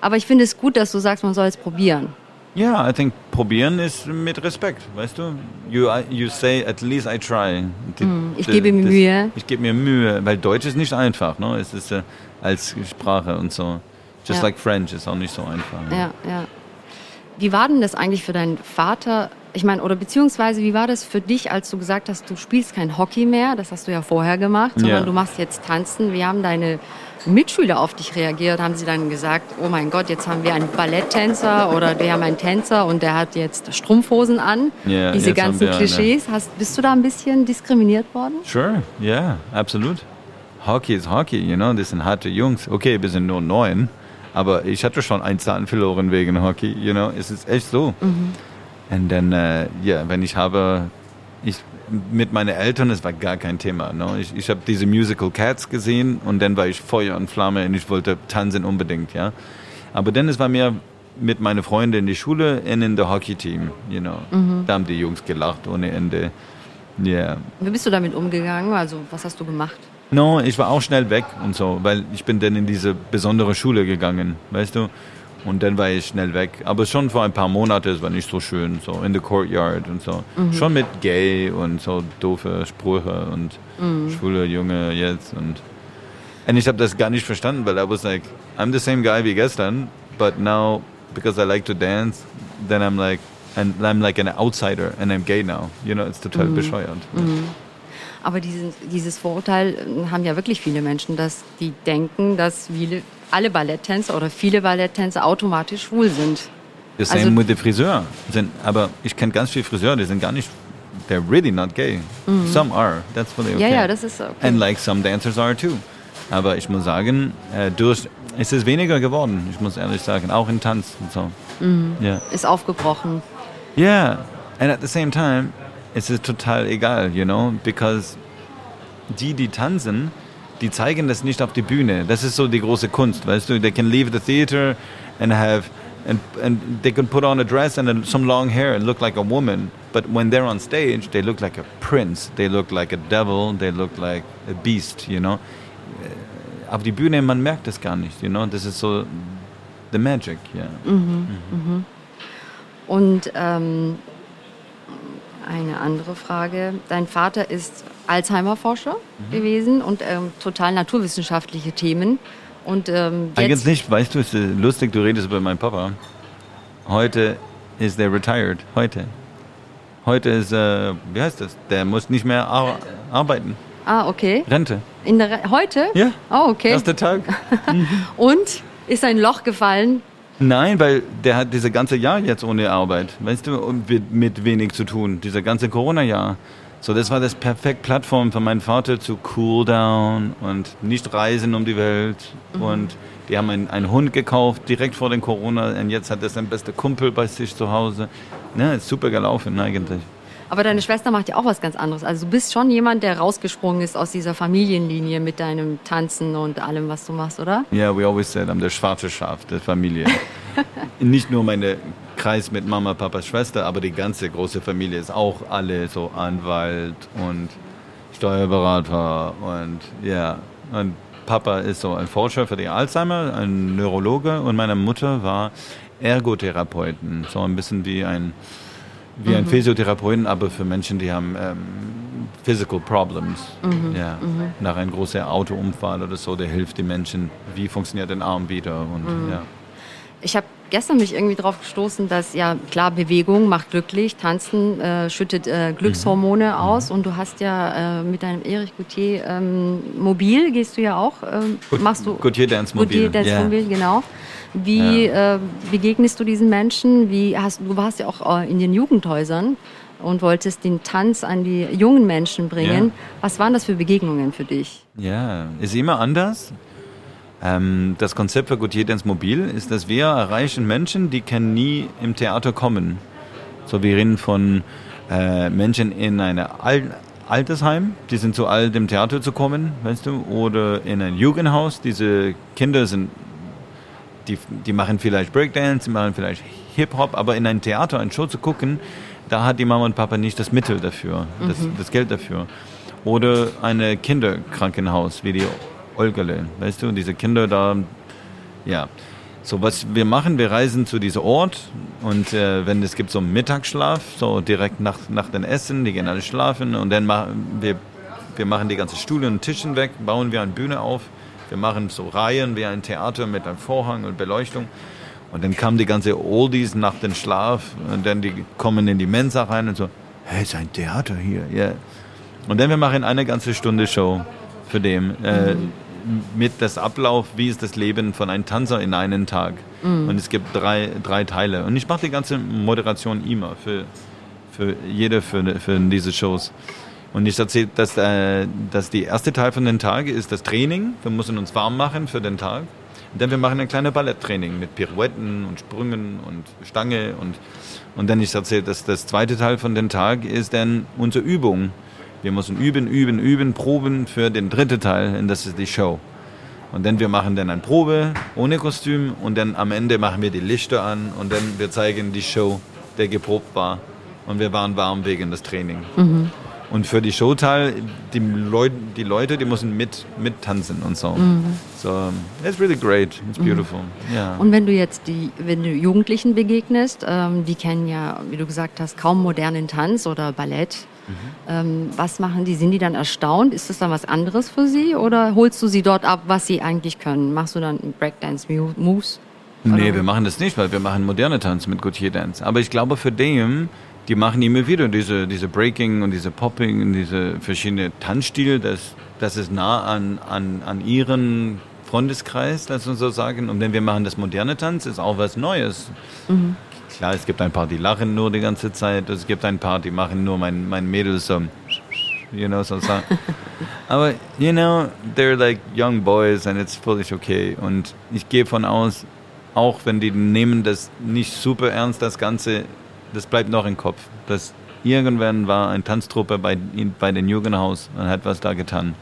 aber ich finde es gut, dass du sagst, man soll es probieren. Ja, yeah, I think probieren ist mit Respekt, weißt du? You, you say, at least I try. Mm, ich gebe mir Mühe. Ich gebe mir Mühe, weil Deutsch ist nicht einfach, ne? Es ist äh, als Sprache und so. Just ja. like French ist auch nicht so einfach. Ne? Ja, ja. Wie war denn das eigentlich für deinen Vater? Ich meine, oder beziehungsweise wie war das für dich, als du gesagt hast, du spielst kein Hockey mehr? Das hast du ja vorher gemacht, sondern ja. du machst jetzt Tanzen. Wie haben deine Mitschüler auf dich reagiert? Haben sie dann gesagt, oh mein Gott, jetzt haben wir einen Balletttänzer oder wir haben einen Tänzer und der hat jetzt Strumpfhosen an? Ja, Diese ganzen Klischees. Hast, bist du da ein bisschen diskriminiert worden? Sure, ja, absolut. Hockey ist Hockey, you know, das sind harte Jungs. Okay, wir sind nur neun, aber ich hatte schon einen Zahn verloren wegen Hockey, you know, es ist echt so. Und dann, äh, ja, wenn ich habe, ich mit meinen Eltern, es war gar kein Thema. No? Ich, ich habe diese Musical Cats gesehen und dann war ich Feuer und Flamme und ich wollte tanzen unbedingt, ja. Aber dann es war mir mit meinen Freunden in die Schule und in der Hockey-Team, you know. Da haben die Jungs gelacht ohne Ende. Ja. Wie bist du damit umgegangen? Also was hast du gemacht? No, ich war auch schnell weg und so, weil ich bin dann in diese besondere Schule gegangen, weißt du? Und dann war ich schnell weg. Aber schon vor ein paar Monaten, es war nicht so schön, so in the courtyard und so. Schon mit gay und so doofe Sprüche und schwule Junge jetzt und und ich habe das gar nicht verstanden, weil I was like, I'm the same guy wie gestern, but now because I like to dance, then I'm like and I'm like an outsider and I'm gay now. You know, it's total bescheuert. Aber diesen, dieses Vorurteil äh, haben ja wirklich viele Menschen, dass die denken, dass viele, alle Balletttänzer oder viele Balletttänzer automatisch schwul sind. The same Also- with the Friseur. Sind, aber ich kenne ganz viele Friseure, die sind gar nicht, they're really not gay. Some are, that's fully okay. Mhm. Ja, ja, das ist okay. And like some dancers are too. Aber ich muss sagen, äh, durch, es ist weniger geworden, ich muss ehrlich sagen, auch in Tanz und so. Mhm. Ja. Ist aufgebrochen. Yeah, and at the same time, es ist total egal, you know, because die, die tanzen, die zeigen das nicht auf die Bühne. Das ist so die große Kunst, weißt du? They can leave the theater and have and and they can put on a dress and some long hair and look like a woman. But when they're on stage, they look like a prince. They look like a devil. They look like a beast, you know. Auf die Bühne, man merkt das gar nicht, you know. Das ist so the magic, yeah. Und ähm, eine andere Frage. Dein Vater ist Alzheimer-Forscher Mhm. gewesen und ähm, total naturwissenschaftliche Themen. Und ähm, Eigentlich nicht, weißt du, es ist lustig, du redest über meinen Papa. Heute ist der retired. Heute. Heute ist, äh, wie heißt das? Der muss nicht mehr ar arbeiten. ah, okay. Rente. In der Re heute? Ja. Oh, okay. Erster Tag. <laughs> Und ist ein Loch gefallen? Nein, weil der hat diese ganze Jahr jetzt ohne Arbeit, weißt du, und mit, wenig zu tun. Dieser ganze Corona-Jahr. So, das war das perfekt Plattform für meinen Vater zu cool down und nicht reisen um die Welt. Und die haben einen, einen Hund gekauft direkt vor dem Corona und jetzt hat er seinen besten Kumpel bei sich zu Hause. Ne, ist super gelaufen eigentlich. Aber deine Schwester macht ja auch was ganz anderes. Also du bist schon jemand, der rausgesprungen ist aus dieser Familienlinie mit deinem Tanzen und allem, was du machst, oder? Ja, we always said, I'm der schwarze Schaf der Familie. <laughs> Nicht nur meine Kreis mit Mama, Papa, Schwester, aber die ganze große Familie ist auch alle so Anwalt und Steuerberater und ja. Und Papa ist so ein Forscher für die Alzheimer, ein Neurologe und meine Mutter war Ergotherapeutin, so ein bisschen wie ein wie ein Physiotherapeuten, aber für Menschen, die haben ähm, physical problems. ja. Nach einem großen Autounfall oder so, der hilft den Menschen, wie funktioniert der Arm wieder. Und, ja. Ich habe gestern mich irgendwie drauf gestoßen, dass ja klar Bewegung macht glücklich, Tanzen äh, schüttet äh, Glückshormone aus und du hast ja äh, mit deinem Erich Gauthier ähm, mobil gehst du ja auch, ähm, Gut- machst du Gauthier Dance Mobil, Gauthier Dance ja. Mobil, genau. Wie äh, begegnest du diesen Menschen? Wie hast du warst ja auch äh, in den Jugendhäusern und wolltest den Tanz an die jungen Menschen bringen. Ja. Was waren das für Begegnungen für dich? Ja, ist immer anders. Ähm, das Konzept für Gautier Dance Mobil ist, dass wir erreichen Menschen, die können nie im Theater kommen. So, wir reden von äh, Menschen in einem Al Altersheim, die sind zu alt, im Theater zu kommen, weißt du, oder in ein Jugendhaus. Diese Kinder sind, die, die machen vielleicht Breakdance, die machen vielleicht Hip-Hop, aber in ein Theater, ein Show zu gucken, da hat die Mama und Papa nicht das Mittel dafür, das, das Geld dafür. Oder ein Kinderkrankenhaus wie die Olgele, weißt du, diese Kinder da, ja. So, was wir machen, wir reisen zu diesem Ort und äh, wenn es gibt so einen Mittagsschlaf, so direkt nach, nach dem Essen, die gehen alle schlafen und dann machen wir, wir machen die ganzen Stühle und Tischen weg, bauen wir eine Bühne auf, wir machen so Reihen wie ein Theater mit einem Vorhang und Beleuchtung und dann kamen die ganzen Oldies nach dem Schlaf und dann die kommen in die Mensa rein und so, hey, ist ein Theater hier, ja. Und dann wir machen eine ganze Stunde Show für dem. Äh, mit das Ablauf, wie ist das Leben von einem Tanzer in einem Tag. Mhm. Und es gibt drei, drei Teile. Und ich mache die ganze Moderation immer für, für jede für, für diese Shows. Und ich erzähle, dass, äh, dass die erste Teil von den Tag ist das Training. Wir müssen uns warm machen für den Tag. Und dann wir machen ein kleines Balletttraining mit Pirouetten und Sprüngen und Stange. Und, und dann ich erzähle, dass das zweite Teil von den Tag ist dann unsere Übung. Wir müssen üben, üben, üben, proben für den dritten Teil und das ist die Show. Und dann wir machen dann eine Probe ohne Kostüm und dann am Ende machen wir die Lichter an und dann wir zeigen die Show, der geprobt war. Und wir waren warm wegen des Trainings. Mhm. Und für die Showteil, die, Leut, die Leute, die müssen mit, mit tanzen und so. Mhm. So, it's really great, it's mhm. beautiful. Mhm. Yeah. Und wenn du jetzt die, wenn du Jugendlichen begegnest, ähm, die kennen ja, wie du gesagt hast, kaum modernen Tanz oder Ballett. Mhm. Ähm, was machen die? Sind die dann erstaunt? Ist das dann was anderes für sie? Oder holst du sie dort ab, was sie eigentlich können? Machst du dann Breakdance-Moves? Nee, wir machen das nicht, weil wir machen moderne Tanz mit Gautier Dance. Aber ich glaube, für den, die machen immer wieder diese, diese Breaking und diese Popping und diese verschiedenen Tanzstile. Das, das ist nah an, an, an ihren Freundeskreis, lass uns so sagen. Und wenn wir machen das moderne Tanz, ist auch was Neues. Mhm. Klar, es gibt ein paar, die lachen nur die ganze Zeit. Es gibt ein paar, die machen nur mein, mein Mädels so, you know, so. <laughs> Aber, you know, they're like young boys and it's fully okay. Und ich gehe von aus, auch wenn die nehmen das nicht super ernst, das Ganze, das bleibt noch im Kopf. Das irgendwann war ein Tanztruppe bei, bei den Jugendhaus und hat was da getan.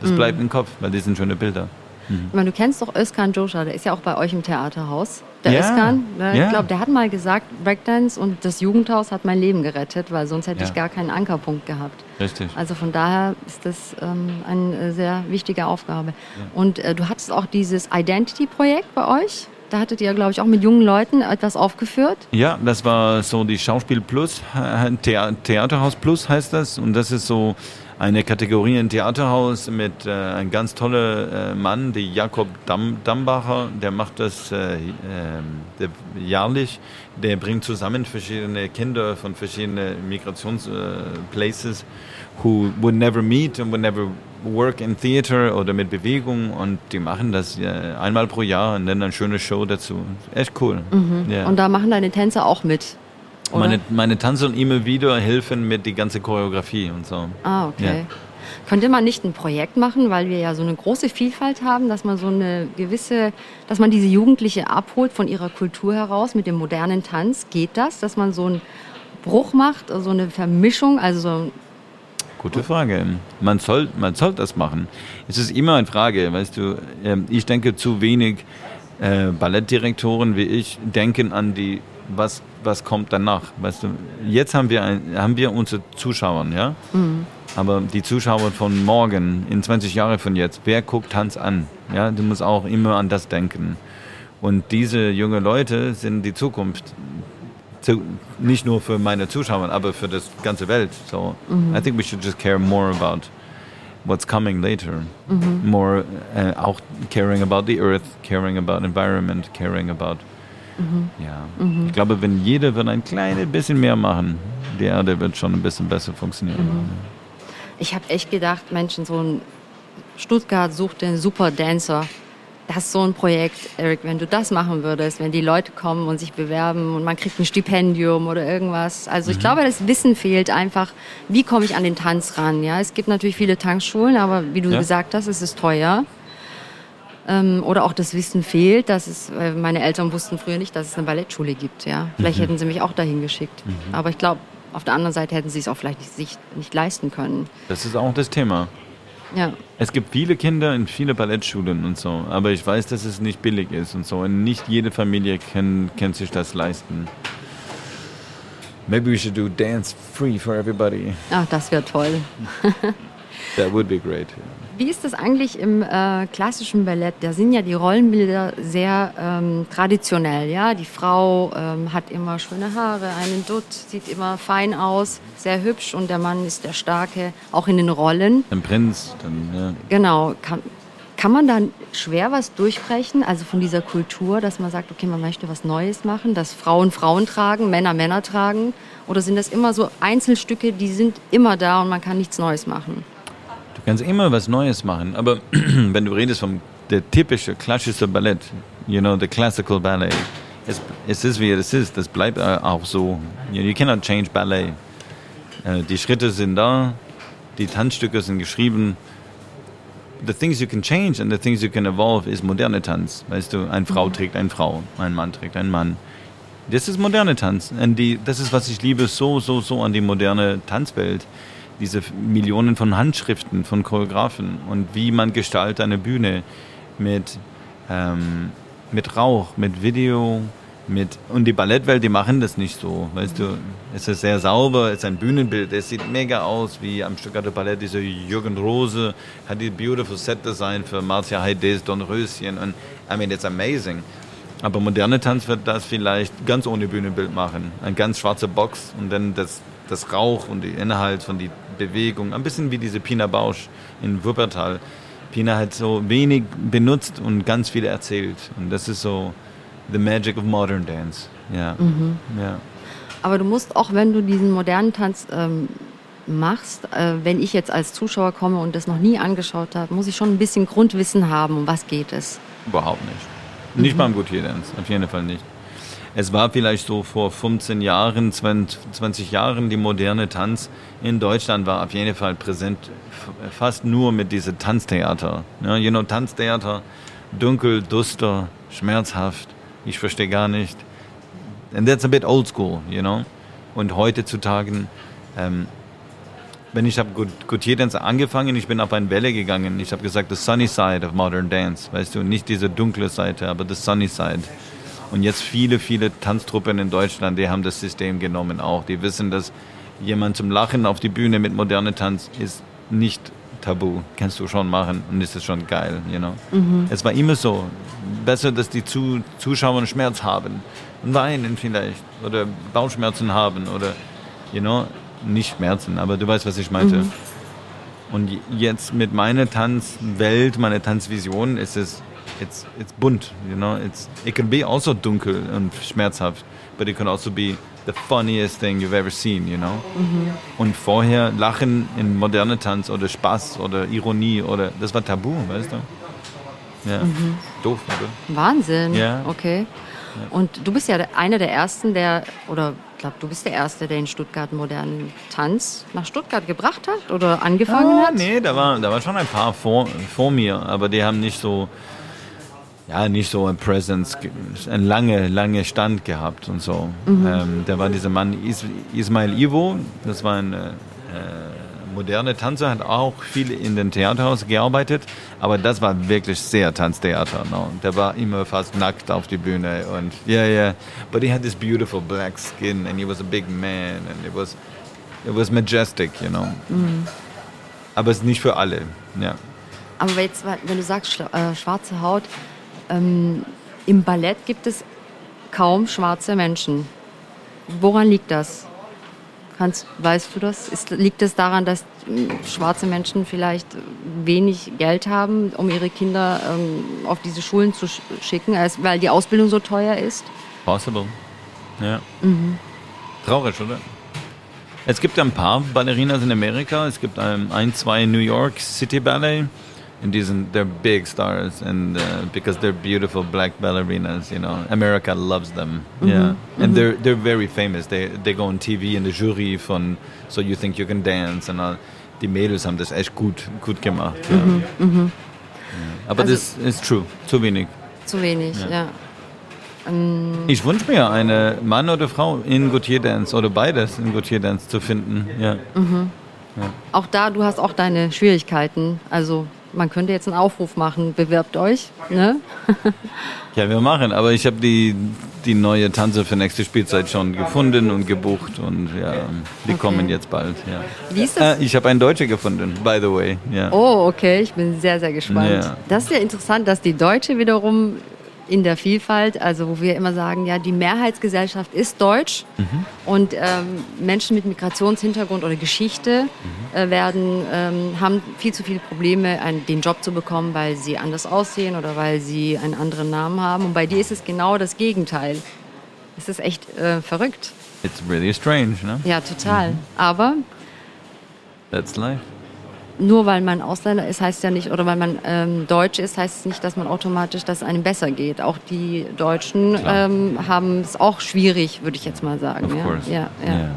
Das mhm. bleibt im Kopf, weil das sind schöne Bilder. Mhm. Ich meine, du kennst doch Özkan Joscha, der ist ja auch bei euch im Theaterhaus. Der ja. Özkan, ne? ich glaube, der hat mal gesagt, Breakdance und das Jugendhaus hat mein Leben gerettet, weil sonst hätte ja. ich gar keinen Ankerpunkt gehabt. Richtig. Also von daher ist das ähm, eine sehr wichtige Aufgabe. Ja. Und äh, du hattest auch dieses Identity-Projekt bei euch. Da hattet ihr, glaube ich, auch mit jungen Leuten etwas aufgeführt. Ja, das war so die Schauspiel Plus, äh, Theaterhaus Plus heißt das. Und das ist so eine Kategorie im Theaterhaus mit äh, einem ganz tollen äh, Mann, der Jakob Damm, Dambacher, der macht das äh, äh, der, jährlich. Der bringt zusammen verschiedene Kinder von verschiedenen Migrationsplaces, äh, who would never meet and would never work in theater oder mit Bewegung und die machen das ja, einmal pro Jahr und dann eine schöne Show dazu. Echt cool. Mhm. Ja. Und da machen deine Tänzer auch mit? Oder? Meine, meine Tänzer immer wieder helfen mit die ganze Choreografie und so. Ah, okay. Ja. Könnte man nicht ein Projekt machen, weil wir ja so eine große Vielfalt haben, dass man so eine gewisse, dass man diese Jugendliche abholt von ihrer Kultur heraus mit dem modernen Tanz? Geht das, dass man so einen Bruch macht, so eine Vermischung, also so Gute Frage. Man soll, man soll das machen. Es ist immer eine Frage, weißt du. Ähm, ich denke, zu wenig äh, Ballettdirektoren wie ich denken an die, was, was kommt danach. Weißt du, jetzt haben wir, ein, haben wir unsere Zuschauer, ja. Mhm. Aber die Zuschauer von morgen, in 20 Jahren von jetzt, wer guckt Tanz an? Ja, du musst auch immer an das denken. Und diese jungen Leute sind die Zukunft zu, nicht nur für meine Zuschauer, aber für das ganze Welt. So mhm. I think we should just care more about what's coming later. Mhm. More uh, auch caring about the earth, caring about environment, caring about mhm. ja. Mhm. Ich glaube, wenn jeder wird ein kleines bisschen mehr machen, die Erde wird schon ein bisschen besser funktionieren. Mhm. Ich habe echt gedacht, Menschen, so ein Stuttgart sucht den Super Dancer das ist so ein Projekt, Eric, wenn du das machen würdest, wenn die Leute kommen und sich bewerben und man kriegt ein Stipendium oder irgendwas. Also ich mhm. glaube, das Wissen fehlt einfach, wie komme ich an den Tanz ran. Ja, es gibt natürlich viele Tanzschulen, aber wie du ja. gesagt hast, es ist teuer. Ähm, oder auch das Wissen fehlt, dass es, meine Eltern wussten früher nicht, dass es eine Ballettschule gibt. Ja, vielleicht mhm. hätten sie mich auch dahin geschickt. Mhm. Aber ich glaube, auf der anderen Seite hätten sie es auch vielleicht nicht, sich nicht leisten können. Das ist auch das Thema. Ja. Es gibt viele Kinder in viele Ballettschulen und so, aber ich weiß, dass es nicht billig ist und so. Und nicht jede Familie kann, kann sich das leisten. Maybe we should do dance free for everybody. Ach, das wäre toll. <laughs> That would be great. Yeah. Wie ist das eigentlich im äh, klassischen Ballett? Da sind ja die Rollenbilder sehr ähm, traditionell. Ja? Die Frau ähm, hat immer schöne Haare, einen Dutt, sieht immer fein aus, sehr hübsch und der Mann ist der Starke, auch in den Rollen. Ein Prinz. Dann, ja. Genau. Kann, kann man da schwer was durchbrechen, also von dieser Kultur, dass man sagt, okay, man möchte was Neues machen, dass Frauen Frauen tragen, Männer Männer tragen? Oder sind das immer so Einzelstücke, die sind immer da und man kann nichts Neues machen? Du kannst immer was Neues machen, aber <clears throat> wenn du redest vom der typische klassische Ballett, you know, the classical ballet, es, es ist wie es ist, das bleibt auch so. You, you cannot change ballet. Äh, die Schritte sind da, die Tanzstücke sind geschrieben. The things you can change and the things you can evolve ist moderne Tanz. Weißt du, eine Frau mhm. trägt eine Frau, ein Mann trägt einen Mann. Das ist moderne Tanz. Und die, das ist, was ich liebe, so, so, so an die moderne Tanzwelt. Diese Millionen von Handschriften, von Choreografen und wie man gestaltet eine Bühne mit, ähm, mit Rauch, mit Video, mit, und die Ballettwelt, die machen das nicht so, weißt du. Es ist sehr sauber, es ist ein Bühnenbild, es sieht mega aus, wie am Stuttgarter Ballett, dieser Jürgen Rose hat die beautiful Set Design für Marcia Heides Dornröschen und, I mean, it's amazing. Aber moderne Tanz wird das vielleicht ganz ohne Bühnenbild machen. Eine ganz schwarze Box und dann das, das Rauch und die Inhalt von die Bewegung. Ein bisschen wie diese Pina Bausch in Wuppertal. Pina hat so wenig benutzt und ganz viel erzählt. Und das ist so the magic of modern dance. Ja. Mhm. ja. Aber du musst auch, wenn du diesen modernen Tanz ähm, machst, äh, wenn ich jetzt als Zuschauer komme und das noch nie angeschaut habe, muss ich schon ein bisschen Grundwissen haben, um was geht es? Überhaupt nicht. Nicht mhm. beim Gutier Dance, auf jeden Fall nicht. Es war vielleicht so vor 15 Jahren, 20 Jahren die moderne Tanz in Deutschland war auf jeden Fall präsent, fast nur mit diesem Tanztheater. Ja, you know, Tanztheater, dunkel, duster, schmerzhaft, ich verstehe gar nicht. And that's a bit old school, you know. Und heutzutage, ähm, wenn ich habe Gautier Dance angefangen, ich bin auf eine Welle gegangen. Ich habe gesagt, the sunny side of modern dance, weißt du, nicht diese dunkle Seite, aber the sunny side. Und jetzt viele, viele Tanztruppen in Deutschland, die haben das System genommen auch. Die wissen, dass jemand zum Lachen auf die Bühne mit moderner Tanz ist nicht tabu. Kannst du schon machen und ist es schon geil, you know. Mhm. Es war immer so. Besser, dass die Zuschauer Schmerz haben. Weinen vielleicht. Oder Bauchschmerzen haben. Oder, you know, nicht Schmerzen, aber du weißt, was ich meinte. Mhm. Und jetzt mit meiner Tanzwelt, meiner Tanzvision ist es it's it's bunt, you know. It's it can be also dunkel und schmerzhaft, but it can also be the funniest thing you've ever seen, you know. Mhm. Und vorher Lachen in moderne Tanz oder Spaß oder Ironie oder das war Tabu, weißt du? Ja, mhm. doof, oder? Wahnsinn. Ja. Okay. Ja. Und du bist ja einer der ersten, der oder ich glaube, du bist der Erste, der in Stuttgart modernen Tanz nach Stuttgart gebracht hat oder angefangen ah, hat? Nee, da waren da war schon ein paar vor, vor mir, aber die haben nicht so ja, nicht so ein Presence, ein lange, lange Stand gehabt und so. Mhm. Ähm, da war dieser Mann Is Ismail Ivo, das war ein äh, moderne Tanzer, hat auch viel in den Theaterhaus gearbeitet, aber das war wirklich sehr Tanztheater. No? Der war immer fast nackt auf die Bühne und ja, yeah, ja. Yeah. But he had this beautiful black skin and he was a big man and it was, it was majestic, you know. Mhm. Aber es ist nicht für alle, ja. Aber jetzt, wenn du sagst, äh, schwarze Haut, ähm, Im Ballett gibt es kaum schwarze Menschen. Woran liegt das? Kannst, weißt du das? Ist, liegt es daran, dass hm, schwarze Menschen vielleicht wenig Geld haben, um ihre Kinder ähm, auf diese Schulen zu schicken, als, weil die Ausbildung so teuer ist? Possible. Ja. Mhm. Traurig, oder? Es gibt ein paar Ballerinas in Amerika. Es gibt ein, ein zwei New York City Ballet and these they're big stars and uh, because they're beautiful black ballerinas you know america loves them mm-hmm. yeah and mm-hmm. they're they're very famous they they go on tv in the jury von so you think you can dance and all die Mädels haben das echt gut gut gemacht ja. Mhm, mhm. Ja. aber also, das ist true zu wenig zu wenig ja, ja. Um, ich wünsche mir eine Mann oder Frau in Gautier Dance oder beides in Gautier Dance zu finden ja. Mhm. ja. auch da du hast auch deine Schwierigkeiten also man könnte jetzt einen Aufruf machen, bewerbt euch. Ne? <laughs> ja, wir machen, aber ich habe die, die neue Tanze für nächste Spielzeit schon gefunden und gebucht und ja, die okay. kommen jetzt bald. Ja. Wie ist das? Äh, ich habe einen Deutsche gefunden, by the way. Ja. Oh, okay, ich bin sehr, sehr gespannt. Ja. Das ist ja interessant, dass die Deutsche wiederum in der Vielfalt, also wo wir immer sagen, ja, die Mehrheitsgesellschaft ist deutsch mhm. und ähm, Menschen mit Migrationshintergrund oder Geschichte mhm. äh, werden, ähm, haben viel zu viele Probleme, einen, den Job zu bekommen, weil sie anders aussehen oder weil sie einen anderen Namen haben. Und bei dir ist es genau das Gegenteil. Es ist echt äh, verrückt. It's really strange, ne? Ja, total. Mhm. Aber That's life. Nur weil man Ausländer ist, heißt ja nicht, oder weil man ähm, Deutsch ist, heißt es nicht, dass man automatisch, dass es einem besser geht. Auch die Deutschen ähm, haben es auch schwierig, würde ich jetzt mal sagen. Ja? Ja, ja. Yeah.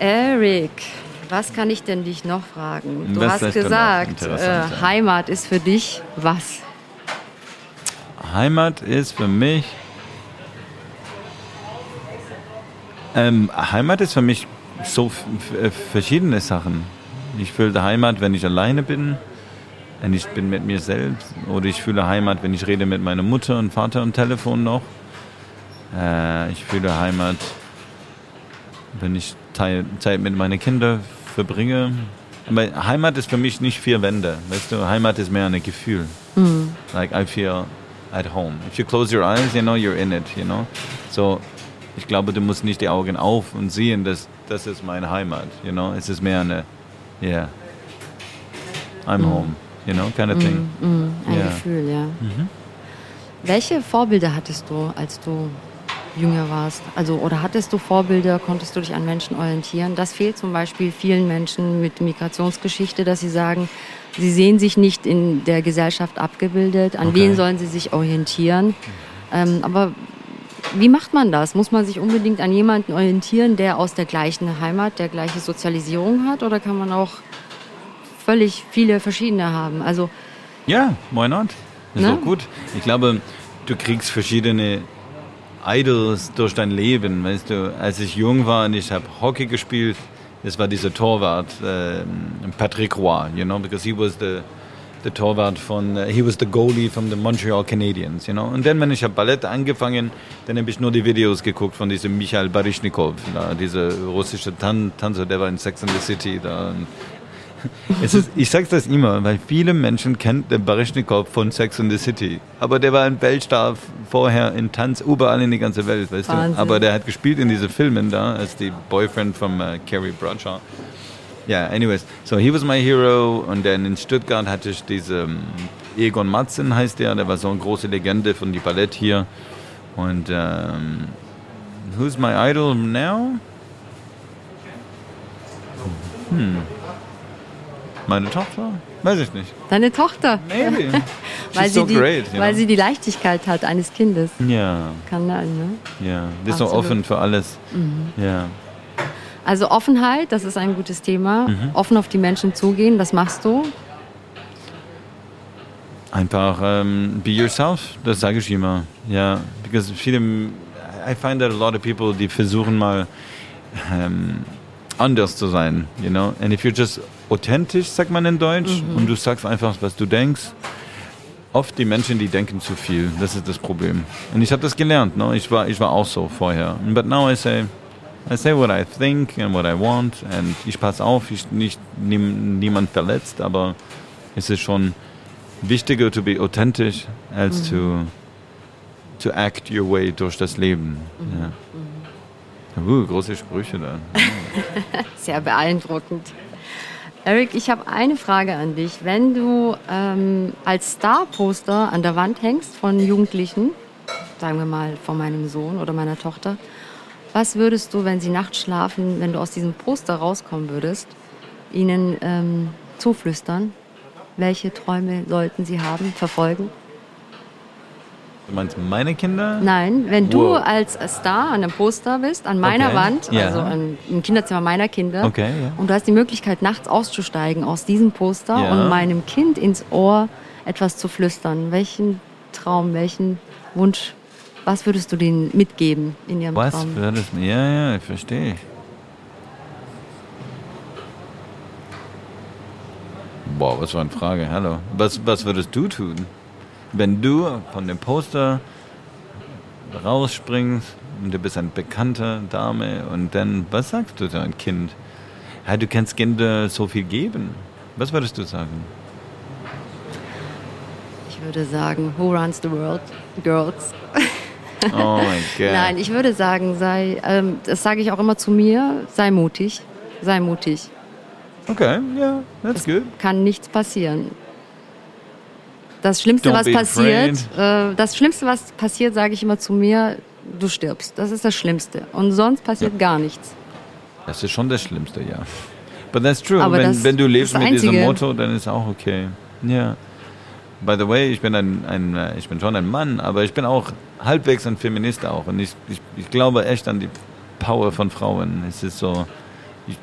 Yeah. Eric, was kann ich denn dich noch fragen? Du Was hast gesagt, äh? Heimat ist für dich was? Heimat ist für mich. Ähm, Heimat ist für mich so f- verschiedene Sachen. Ich fühle Heimat, wenn ich alleine bin, wenn ich bin mit mir selbst. Oder ich fühle Heimat, wenn ich rede mit meiner Mutter und Vater am Telefon noch. Äh, ich fühle Heimat, wenn ich Zeit mit meinen Kindern verbringe. Aber Heimat ist für mich nicht vier Wände. Weißt du, Heimat ist mehr ein Gefühl. Like I feel at home. If you close your eyes, you know you're in it, you know. So, ich glaube, du musst nicht die Augen auf und sehen, dass das ist meine Heimat, you know. Es ist mehr eine, yeah, I'm home, you know, kind of thing. Ein Ja. Gefühl, ja. Mhm. Welche Vorbilder hattest du, als du jünger warst? Also, oder hattest du Vorbilder, konntest du dich an Menschen orientieren? Das fehlt zum Beispiel vielen Menschen mit Migrationsgeschichte, dass sie sagen, sie sehen sich nicht in der Gesellschaft abgebildet. An Okay. wen sollen sie sich orientieren? Ähm, aber wie macht man das? Muss man sich unbedingt an jemanden orientieren, der aus der gleichen Heimat, der gleiche Sozialisierung hat? Oder kann man auch völlig viele verschiedene haben? Also, Ja, why not? Ist Ne? doch gut. Ich glaube, du kriegst verschiedene Idols durch dein Leben. Weißt du, als ich jung war und ich habe Hockey gespielt, das war dieser Torwart, ähm, Patrick Roy, you know, because he was the, the Torwart von, äh, he was the goalie from the Montreal Canadiens, you know. Und dann, wenn ich habe Ballett angefangen, dann habe ich nur die Videos geguckt von diesem Michael Baryshnikov, da, dieser russische Tan Tanzer, der war in Sex and the City da. <laughs> Ist, ich sag's das immer, weil viele Menschen kennen den Baryshnikov von Sex and the City. Aber der war ein Weltstar vorher in Tanz überall in die ganze Welt, weißt Wahnsinn. du. Aber der hat gespielt in diesen Filmen da als die Boyfriend von uh, Carrie Bradshaw. Ja, anyways, so he was my hero und dann in Stuttgart hatte ich diesen Egon Matzen heißt der, der war so eine große Legende von die Ballett hier. Und ähm, who's my idol now? Hm. Meine Tochter? Weiß ich nicht. deine Tochter. Maybe. <laughs> weil, She's sie so die, great. weil know? sie die Leichtigkeit hat eines Kindes. ja, Kann sein, ne? ja. Die ist so. Mhm. offen für alles. Ja. Also Offenheit, das ist ein gutes Thema. Mhm. Offen auf die Menschen zugehen, das machst du. Einfach ähm, be yourself, das sage ich immer. Ja, because viele, I find that a lot of people, die versuchen mal ähm, anders zu sein, you know. And if you're just authentisch, sagt man in Deutsch, und du sagst einfach, was du denkst. Oft die Menschen, die denken zu viel, das ist das Problem. Und ich habe das gelernt, no? ich, war, ich war auch so vorher. But now I say, I say what I think and what I want, and ich passe auf, ich nicht niem, niemand verletzt, aber es ist schon wichtiger to be authentisch als to, to act your way durch das Leben. Ja. Uh, große Sprüche da. <laughs> Sehr beeindruckend. Eric, ich habe eine Frage an dich. Wenn du ähm, als Star-Poster an der Wand hängst von Jugendlichen, sagen wir mal von meinem Sohn oder meiner Tochter, was würdest du, wenn sie nachts schlafen, wenn du aus diesem Poster rauskommen würdest, ihnen ähm, zuflüstern? Welche Träume sollten sie haben, verfolgen? Du meinst meine Kinder? Nein, wenn du Wow. als Star an einem Poster bist, an meiner Okay, Wand, also an, im Kinderzimmer meiner Kinder, Okay, ja. und du hast die Möglichkeit, nachts auszusteigen aus diesem Poster Ja. und meinem Kind ins Ohr etwas zu flüstern. Welchen Traum, welchen Wunsch, was würdest du denen mitgeben in ihrem Was Traum? würdest du? Ja, ja, ich verstehe. Boah, was für eine Frage. Hallo. Was, was würdest du tun, wenn du von dem Poster rausspringst und du bist eine bekannte Dame und dann, was sagst du deinem Kind? Ja, du kannst Kinder so viel geben. Was würdest du sagen? Ich würde sagen, who runs the world? Girls. <laughs> <laughs> Oh mein Gott. Nein, ich würde sagen, sei, ähm, das sage ich auch immer zu mir, sei mutig. Sei mutig. Okay, ja, that's good. kann nichts passieren. Das Schlimmste, Don't was passiert, äh, das Schlimmste, was passiert, sage ich immer zu mir, du stirbst. Das ist das Schlimmste. Und sonst passiert gar nichts. Das ist schon das Schlimmste, ja. But that's true. Aber wenn, das wenn du lebst mit diesem. Motto, dann ist auch okay. Ja. By the way, ich bin ein, ein äh, ich bin schon ein Mann, aber ich bin auch halbwegs ein Feminist auch. Und ich, ich, ich glaube echt an die Power von Frauen. Es ist so, ich,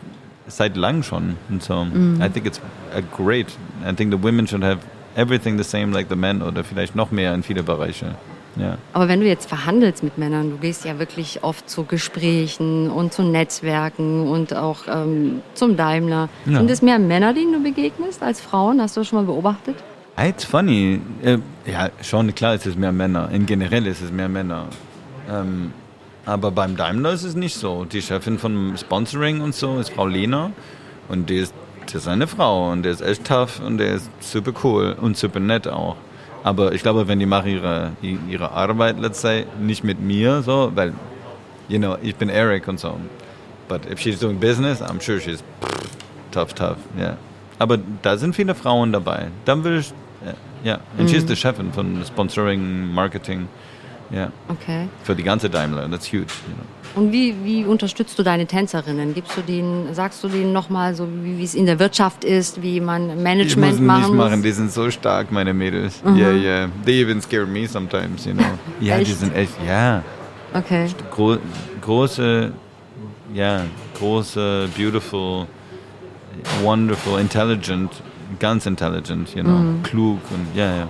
seit lang schon. Und so, Mhm. I think it's a great. I think the women should have everything the same like the men oder vielleicht noch mehr in viele Bereiche. Ja. Aber wenn du jetzt verhandelst mit Männern, du gehst ja wirklich oft zu Gesprächen und zu Netzwerken und auch ähm, zum Daimler. Ja. Sind es mehr Männer, denen du begegnest als Frauen? Hast du das schon mal beobachtet? It's funny. Äh, ja, schon klar ist es mehr Männer. In generell ist es mehr Männer. Ähm, aber beim Daimler ist es nicht so. Die Chefin von Sponsoring und so ist Frau Lehner. Und die ist, die ist eine Frau und der ist echt tough und der ist super cool und super nett auch. Aber ich glaube, wenn die machen ihre, ihre Arbeit, let's say, nicht mit mir, so, weil, you know, ich bin Eric und so. But if she's doing business, I'm sure she's tough, tough, yeah. Aber da sind viele Frauen dabei. Dann will ich, ja, und she's the Chefin von Sponsoring, Marketing, ja, Okay. für die ganze Daimler. That's huge, you know. Und wie, wie unterstützt du deine Tänzerinnen? Gibst du denen, sagst du denen nochmal so, wie es in der Wirtschaft ist, wie man Management muss machen nicht muss? machen, die sind so stark, meine Mädels. Yeah, yeah. They even scare me sometimes, you know. <laughs> Ja, die Echt? sind echt, ja. Okay. Gro große, ja, große, beautiful, wonderful, intelligent, ganz intelligent, you know, Mhm. klug und ja, ja.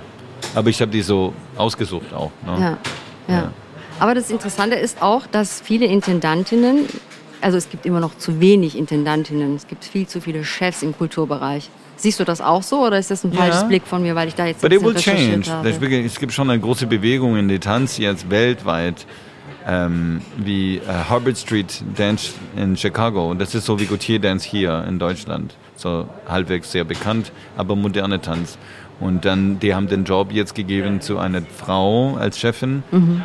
Aber ich habe die so ausgesucht auch. Ne? Ja, ja. Ja. Aber das Interessante ist auch, dass viele Intendantinnen, also es gibt immer noch zu wenig Intendantinnen, es gibt viel zu viele Chefs im Kulturbereich. Siehst du das auch so oder ist das ein falsches Blick von mir, weil ich da jetzt But it will change. habe? Es gibt schon eine große Bewegung in der Tanz jetzt weltweit, ähm, wie äh, Harvard Street Dance in Chicago. Und das ist so wie Gautier Dance hier in Deutschland. So halbwegs sehr bekannt, aber moderne Tanz. Und dann, die haben den Job jetzt gegeben zu einer Frau als Chefin,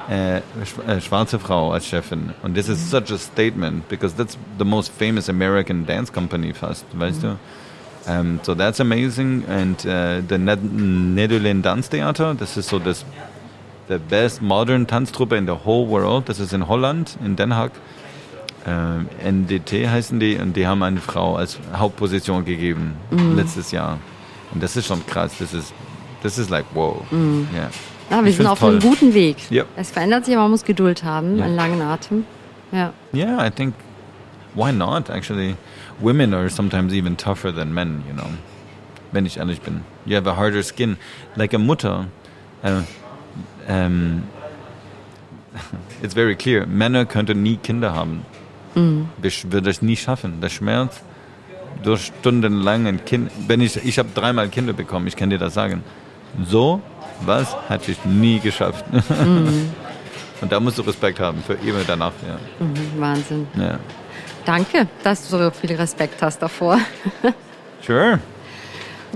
äh, sch äh, schwarze Frau als Chefin. Und this is such a statement, because that's the most famous American dance company fast, weißt du? Um, so that's amazing. And uh, the Ned Netherlands Dance Theater, das ist so das the best modern Tanztruppe in the whole world. Das ist in Holland, in Den Haag. Ähm, NDT heißen die und die haben eine Frau als Hauptposition gegeben letztes Jahr. Und das ist schon krass. Das ist, das ist like wow. Ja. Ja, wir Ich sind auf einem toll. guten Weg. Ja. Es verändert sich, aber man muss Geduld haben, Ja. einen langen Atem. Ja. Yeah, I think why not? Actually, women are sometimes even tougher than men. You know, wenn ich ehrlich bin. You have a harder skin. Like a Mutter. Uh, um, it's very clear. Männer könnten nie Kinder haben. Ich würde es nie schaffen. Der Schmerz durch stundenlang ein Kind. Wenn ich ich habe dreimal Kinder bekommen. Ich kann dir das sagen. So was hatte ich nie geschafft. <laughs> Und da musst du Respekt haben für immer danach. Ja. Mhm, Wahnsinn. Ja. Danke, dass du so viel Respekt hast davor. <laughs> Sure.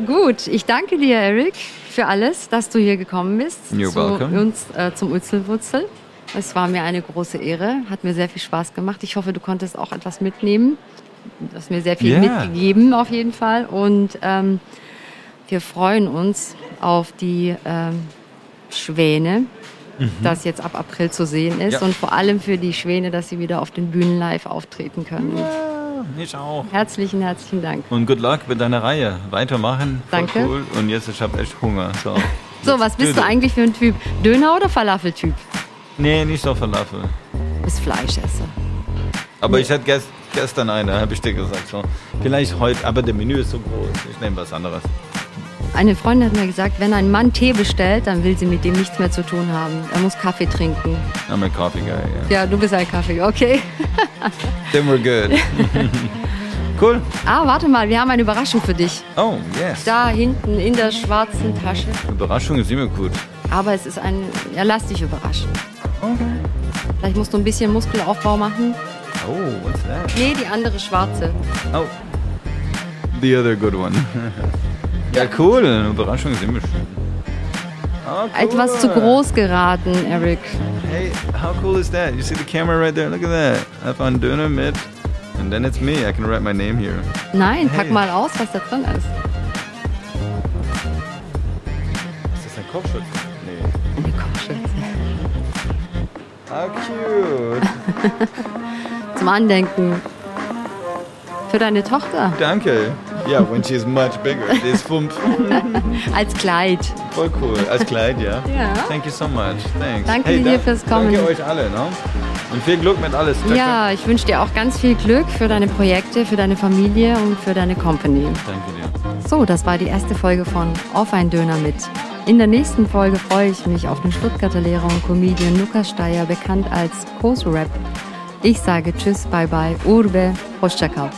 Gut, ich danke dir, Eric, für alles, dass du hier gekommen bist You're zu welcome. uns äh, zum Utzelwurzel. Es war mir eine große Ehre, hat mir sehr viel Spaß gemacht. Ich hoffe, du konntest auch etwas mitnehmen. Du hast mir sehr viel Ja. mitgegeben, auf jeden Fall. Und ähm, wir freuen uns auf die ähm, Schwäne, das jetzt ab April zu sehen ist. Mhm. Ja. Und vor allem für die Schwäne, dass sie wieder auf den Bühnen live auftreten können. Ja, ich auch. Herzlichen, herzlichen Dank. Und good luck mit deiner Reihe. Weitermachen. Voll Danke. Cool. Und jetzt, ich habe echt Hunger. So, <laughs> So, was bist du eigentlich für ein Typ? Döner oder Falafeltyp? Nee, nicht so Falafel. Du bist Fleischesser. Aber ich hatte gest, gestern eine, habe ich dir gesagt. So. Vielleicht heute, aber der Menü ist so groß. Ich nehme was anderes. Eine Freundin hat mir gesagt, wenn ein Mann Tee bestellt, dann will sie mit dem nichts mehr zu tun haben. Er muss Kaffee trinken. I'm a coffee guy, yeah. Ja, du bist ein Kaffee, okay. <laughs> Then we're good. <laughs> cool. Ah, warte mal, wir haben eine Überraschung für dich. Oh, yes. Da hinten in der schwarzen Tasche. Überraschung ist immer gut. Aber es ist ein, ja, lass dich überraschen. Okay. Vielleicht musst du ein bisschen Muskelaufbau machen. Oh, what's that? Nee, die andere schwarze. Oh. The other good one. <laughs> ja, cool. Eine Überraschung ist immer schön. Oh, cool. Etwas zu groß geraten, Eric. Hey, how cool is that? You see the camera right there? Look at that. I found Döner mit. And then it's me. I can write my name here. Nein, pack Hey. mal aus, was da drin ist. Ist das ein Kopfschutz? Nee. Eine Kopfschütze. How cute. <laughs> Zum Andenken. Für deine Tochter? Danke. Ja, yeah, when she's much bigger. Die ist fünf. <laughs> Als Kleid. Voll cool. Als Kleid, ja. Ja. Thank you so much. Thanks. Danke hey, dir fürs Kommen. Danke euch alle, ne? Und viel Glück mit alles. Ja, ich wünsche dir auch ganz viel Glück für deine Projekte, für deine Familie und für deine Company. Danke dir. So, das war die erste Folge von Auf ein Döner mit. In der nächsten Folge freue ich mich auf den Stuttgarter Lehrer und Comedian Lukas Steyer, bekannt als Kosu Rap. Ich sage Tschüss, bye bye, Urbe, Hoşçakal.